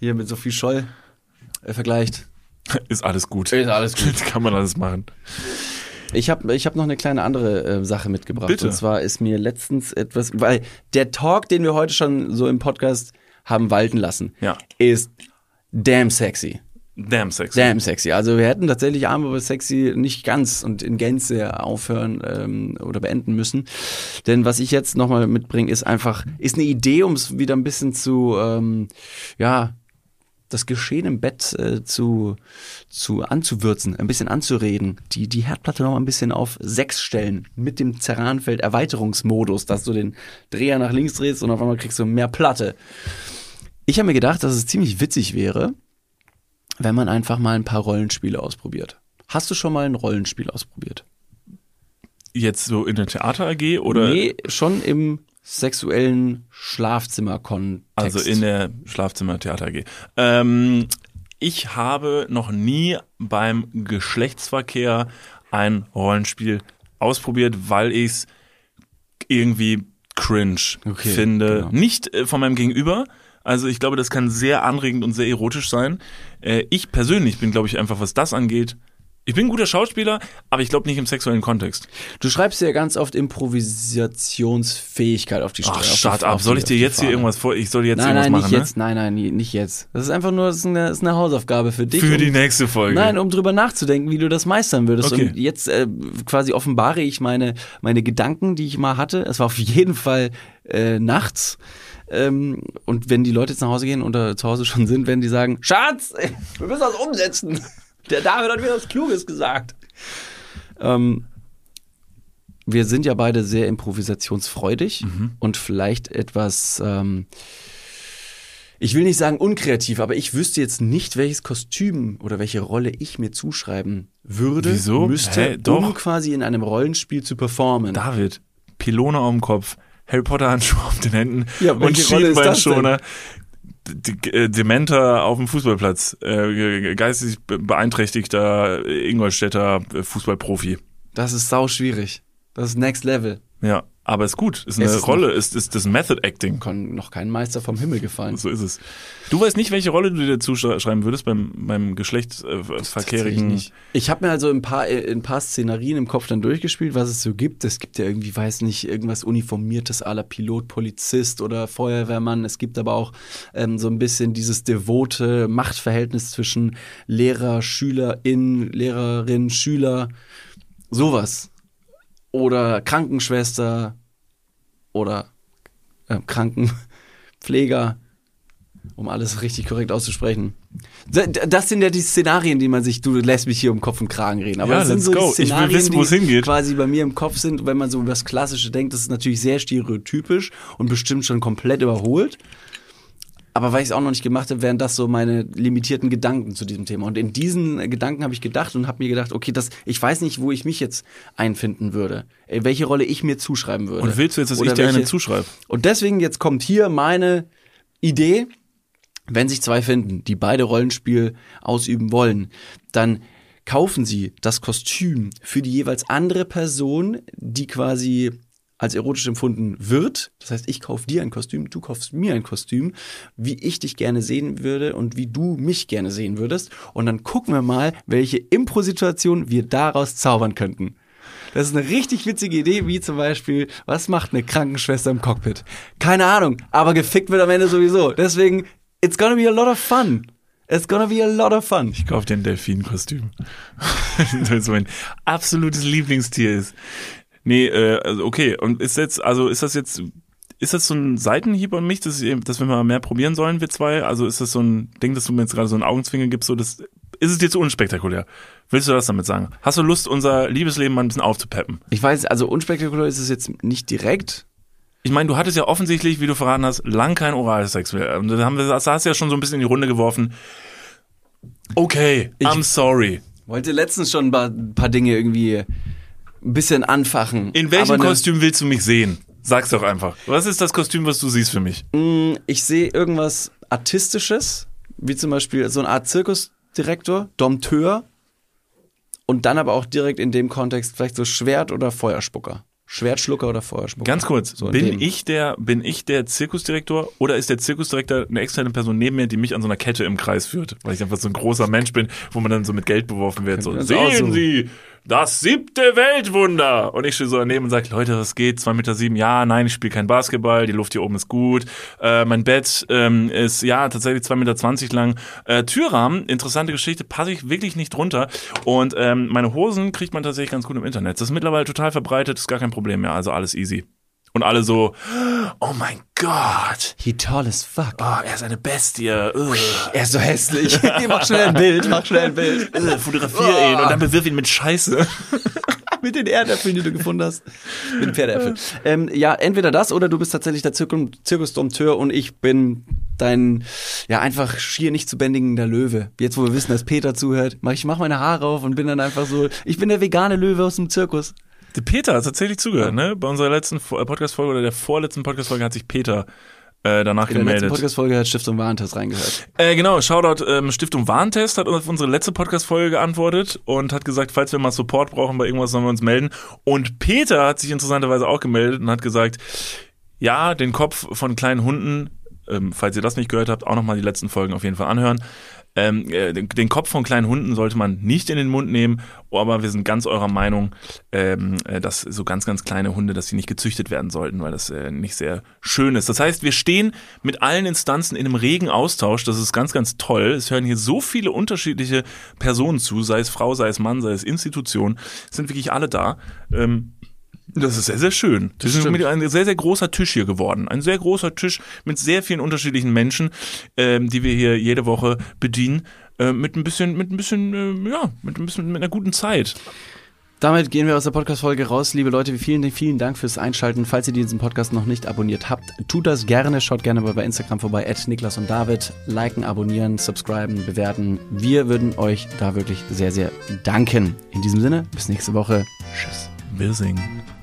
hier mit Sophie Scholl äh, vergleicht. Ist alles gut. Ist alles gut. Kann man alles machen. Ich habe ich hab noch eine kleine andere äh, Sache mitgebracht. Bitte. Und zwar ist mir letztens etwas, weil der Talk, den wir heute schon so im Podcast haben walten lassen, Ja. ist damn sexy. Damn sexy. Damn sexy. Also wir hätten tatsächlich Arm aber sexy nicht ganz und in Gänze aufhören ähm, oder beenden müssen. Denn was ich jetzt nochmal mitbringe, ist einfach, ist eine Idee, um es wieder ein bisschen zu, ähm, ja, das Geschehen im Bett äh, zu, zu anzuwürzen, ein bisschen anzureden, die, die Herdplatte noch mal ein bisschen auf sechs stellen mit dem Ceranfeld Erweiterungsmodus, dass du den Dreher nach links drehst und auf einmal kriegst du mehr Platte. Ich habe mir gedacht, dass es ziemlich witzig wäre, wenn man einfach mal ein paar Rollenspiele ausprobiert. Hast du schon mal ein Rollenspiel ausprobiert? Jetzt so in der Theater AG oder nee, schon im sexuellen Schlafzimmer-Kontext. also in der Schlafzimmer-Theater AG? Ähm, ich habe noch nie beim Geschlechtsverkehr ein Rollenspiel ausprobiert, weil ich es irgendwie cringe Okay, finde. genau. Nicht äh, von meinem Gegenüber. Also ich glaube, das kann sehr anregend und sehr erotisch sein. Äh, ich persönlich bin, glaube ich, einfach, was das angeht, Ich bin ein guter Schauspieler, aber ich glaube nicht im sexuellen Kontext. Du schreibst ja ganz oft Improvisationsfähigkeit auf die Ach, start auf ab. die- Soll ich dir jetzt hier irgendwas vor? Ich soll jetzt Nein, irgendwas nein, machen, nicht jetzt. Nein, nein, nicht jetzt. Das ist einfach nur das ist eine, das ist eine Hausaufgabe für ne? dich. Für um, die nächste Folge. Nein, um drüber nachzudenken, wie du das meistern würdest. Okay. Und jetzt äh, quasi offenbare ich meine, meine Gedanken, die ich mal hatte. Es war auf jeden Fall äh, nachts. Ähm, und wenn die Leute jetzt nach Hause gehen oder zu Hause schon sind, werden die sagen, Schatz, wir müssen das umsetzen. Der David hat mir was Kluges gesagt. Ähm, wir sind ja beide sehr improvisationsfreudig Mhm. und vielleicht etwas, ähm, ich will nicht sagen unkreativ, aber ich wüsste jetzt nicht, welches Kostüm oder welche Rolle ich mir zuschreiben würde, Wieso? müsste, doch. um quasi in einem Rollenspiel zu performen. David, Pylone auf dem Kopf, Harry Potter Handschuhe auf den Händen Ja, und Schienbeinschoner. Äh, Dementer auf dem Fußballplatz, äh, geistig be- beeinträchtigter Ingolstädter Fußballprofi. Das ist sau schwierig. Das ist Next Level. Ja, aber ist gut, ist eine ist Rolle, ist, ist das Method Acting. Kann noch kein Meister vom Himmel gefallen. So ist es. Du weißt nicht, welche Rolle du dir zuschreiben würdest beim, beim geschlechtsverkehrigen. nicht. Ich habe mir also ein paar, äh, ein paar Szenarien im Kopf dann durchgespielt, was es so gibt. Es gibt ja irgendwie, weiß nicht, irgendwas Uniformiertes aller Pilot, Polizist oder Feuerwehrmann. Es gibt aber auch ähm, so ein bisschen dieses devote Machtverhältnis zwischen Lehrer, Schülerin, Lehrerin, Schüler. Sowas. Oder Krankenschwester oder äh, Krankenpfleger, um alles richtig korrekt auszusprechen. Das sind ja die Szenarien, die man sich, du lässt mich hier um Kopf und Kragen reden. Aber Ja, das sind so go. die Ich will Szenarien, wissen, wo es die quasi bei mir im Kopf sind, wenn man so über das Klassische denkt, das ist natürlich sehr stereotypisch und bestimmt schon komplett überholt. Aber weil ich es auch noch nicht gemacht habe, wären das so meine limitierten Gedanken zu diesem Thema. Und in diesen Gedanken habe ich gedacht und habe mir gedacht, okay, das, ich weiß nicht, wo ich mich jetzt einfinden würde, äh, welche Rolle ich mir zuschreiben würde. Und willst du jetzt, dass Oder ich dir eine welche- zuschreibe? Und deswegen jetzt kommt hier meine Idee, wenn sich zwei finden, die beide Rollenspiel ausüben wollen, dann kaufen sie das Kostüm für die jeweils andere Person, die quasi als erotisch empfunden wird. Das heißt, ich kaufe dir ein Kostüm, du kaufst mir ein Kostüm, wie ich dich gerne sehen würde und wie du mich gerne sehen würdest. Und dann gucken wir mal, welche Impro-Situation wir daraus zaubern könnten. Das ist eine richtig witzige Idee, wie zum Beispiel, was macht eine Krankenschwester im Cockpit? Keine Ahnung, aber gefickt wird am Ende sowieso. Deswegen, it's gonna be a lot of fun. It's gonna be a lot of fun. Ich kaufe dir ein Delfinkostüm. Weil es mein absolutes Lieblingstier ist. Nee, äh, also okay. Und ist jetzt, also ist das jetzt, ist das so ein Seitenhieb an mich, dass, ich, dass wir mal mehr probieren sollen, wir zwei? Also ist das so ein Ding, dass du mir jetzt gerade so einen Augenzwinger gibst, so das, ist es dir zu unspektakulär? Willst du das damit sagen? Hast du Lust, unser Liebesleben mal ein bisschen aufzupeppen? Ich weiß, also unspektakulär ist es jetzt nicht direkt. Ich meine, du hattest ja offensichtlich, wie du verraten hast, lang kein Oralsex mehr. Und da haben wir, das hast du ja schon so ein bisschen in die Runde geworfen. Okay, I'm sorry. Wollte letztens schon ein paar, ein paar Dinge irgendwie ein bisschen anfachen. In welchem ne- Kostüm willst du mich sehen? Sag's doch einfach. Was ist das Kostüm, was du siehst für mich? Mm, Ich sehe irgendwas Artistisches, wie zum Beispiel so eine Art Zirkusdirektor, Dompteur und dann aber auch direkt in dem Kontext vielleicht so Schwert- oder Feuerspucker. Schwertschlucker oder Feuerspucker. Ganz kurz, So in bin ich der bin ich der Zirkusdirektor oder ist der Zirkusdirektor eine externe Person neben mir, die mich an so einer Kette im Kreis führt, weil ich einfach so ein großer Mensch bin, wo man dann so mit Geld beworfen wird, so sehen. Sie das siebte Weltwunder. Und ich stehe so daneben und sage, Leute, was geht? Zwei Meter sieben, ja, nein, ich spiele kein Basketball, die Luft hier oben ist gut, äh, mein Bett ähm, ist ja tatsächlich zwei Meter zwanzig lang, äh, Türrahmen, interessante Geschichte, passe ich wirklich nicht drunter. Und ähm, meine Hosen kriegt man tatsächlich ganz gut im Internet. Das ist mittlerweile total verbreitet, ist gar kein Problem mehr, also alles easy. Und alle so, oh mein Gott, He tall as fuck. oh, er ist eine Bestie, Ugh. Er ist so hässlich. mach schnell ein Bild, mach schnell ein Bild. Ugh, fotografier ihn und dann bewirf ihn mit Scheiße. Mit den Erdäpfeln, die du gefunden hast. Mit den Pferdeäpfeln. Ähm, ja, entweder das oder du bist tatsächlich der Zirkum, Zirkusdompteur und ich bin dein, ja, einfach schier nicht zu bändigender Löwe. Jetzt, wo wir wissen, dass Peter zuhört, mach ich mach meine Haare auf und bin dann einfach so, ich bin der vegane Löwe aus dem Zirkus. Der Peter hat tatsächlich zugehört, ne? Bei unserer letzten äh, Podcast-Folge oder der vorletzten Podcast-Folge hat sich Peter äh, danach In der letzten gemeldet. Podcast-Folge hat Stiftung Warentest reingehört. Äh, genau, Shoutout ähm, Stiftung Warntest hat auf unsere letzte Podcast-Folge geantwortet und hat gesagt, falls wir mal Support brauchen bei irgendwas, sollen wir uns melden. Und Peter hat sich interessanterweise auch gemeldet und hat gesagt, ja, den Kopf von kleinen Hunden, ähm, falls ihr das nicht gehört habt, auch nochmal die letzten Folgen auf jeden Fall anhören. Ähm, äh, den Kopf von kleinen Hunden sollte man nicht in den Mund nehmen, aber wir sind ganz eurer Meinung, ähm, äh, dass so ganz, ganz kleine Hunde, dass sie nicht gezüchtet werden sollten, weil das äh, nicht sehr schön ist. Das heißt, wir stehen mit allen Instanzen in einem regen Austausch. Das ist ganz, ganz toll. Es hören hier so viele unterschiedliche Personen zu, sei es Frau, sei es Mann, sei es Institution, sind wirklich alle da. Ähm, das ist sehr, sehr schön. Das, ist mit ein sehr, sehr großer Tisch hier geworden. Ein sehr großer Tisch mit sehr vielen unterschiedlichen Menschen, ähm, die wir hier jede Woche bedienen, äh, mit ein bisschen, mit ein bisschen, äh, ja, mit ein bisschen, mit einer guten Zeit. Damit gehen wir aus der Podcast-Folge raus. Liebe Leute, vielen, vielen Dank fürs Einschalten. Falls ihr diesen Podcast noch nicht abonniert habt, tut das gerne. Schaut gerne bei Instagram vorbei, at Niklas und David. Liken, abonnieren, subscriben, bewerten. Wir würden euch da wirklich sehr, sehr danken. In diesem Sinne, bis nächste Woche. Tschüss. Wir singen.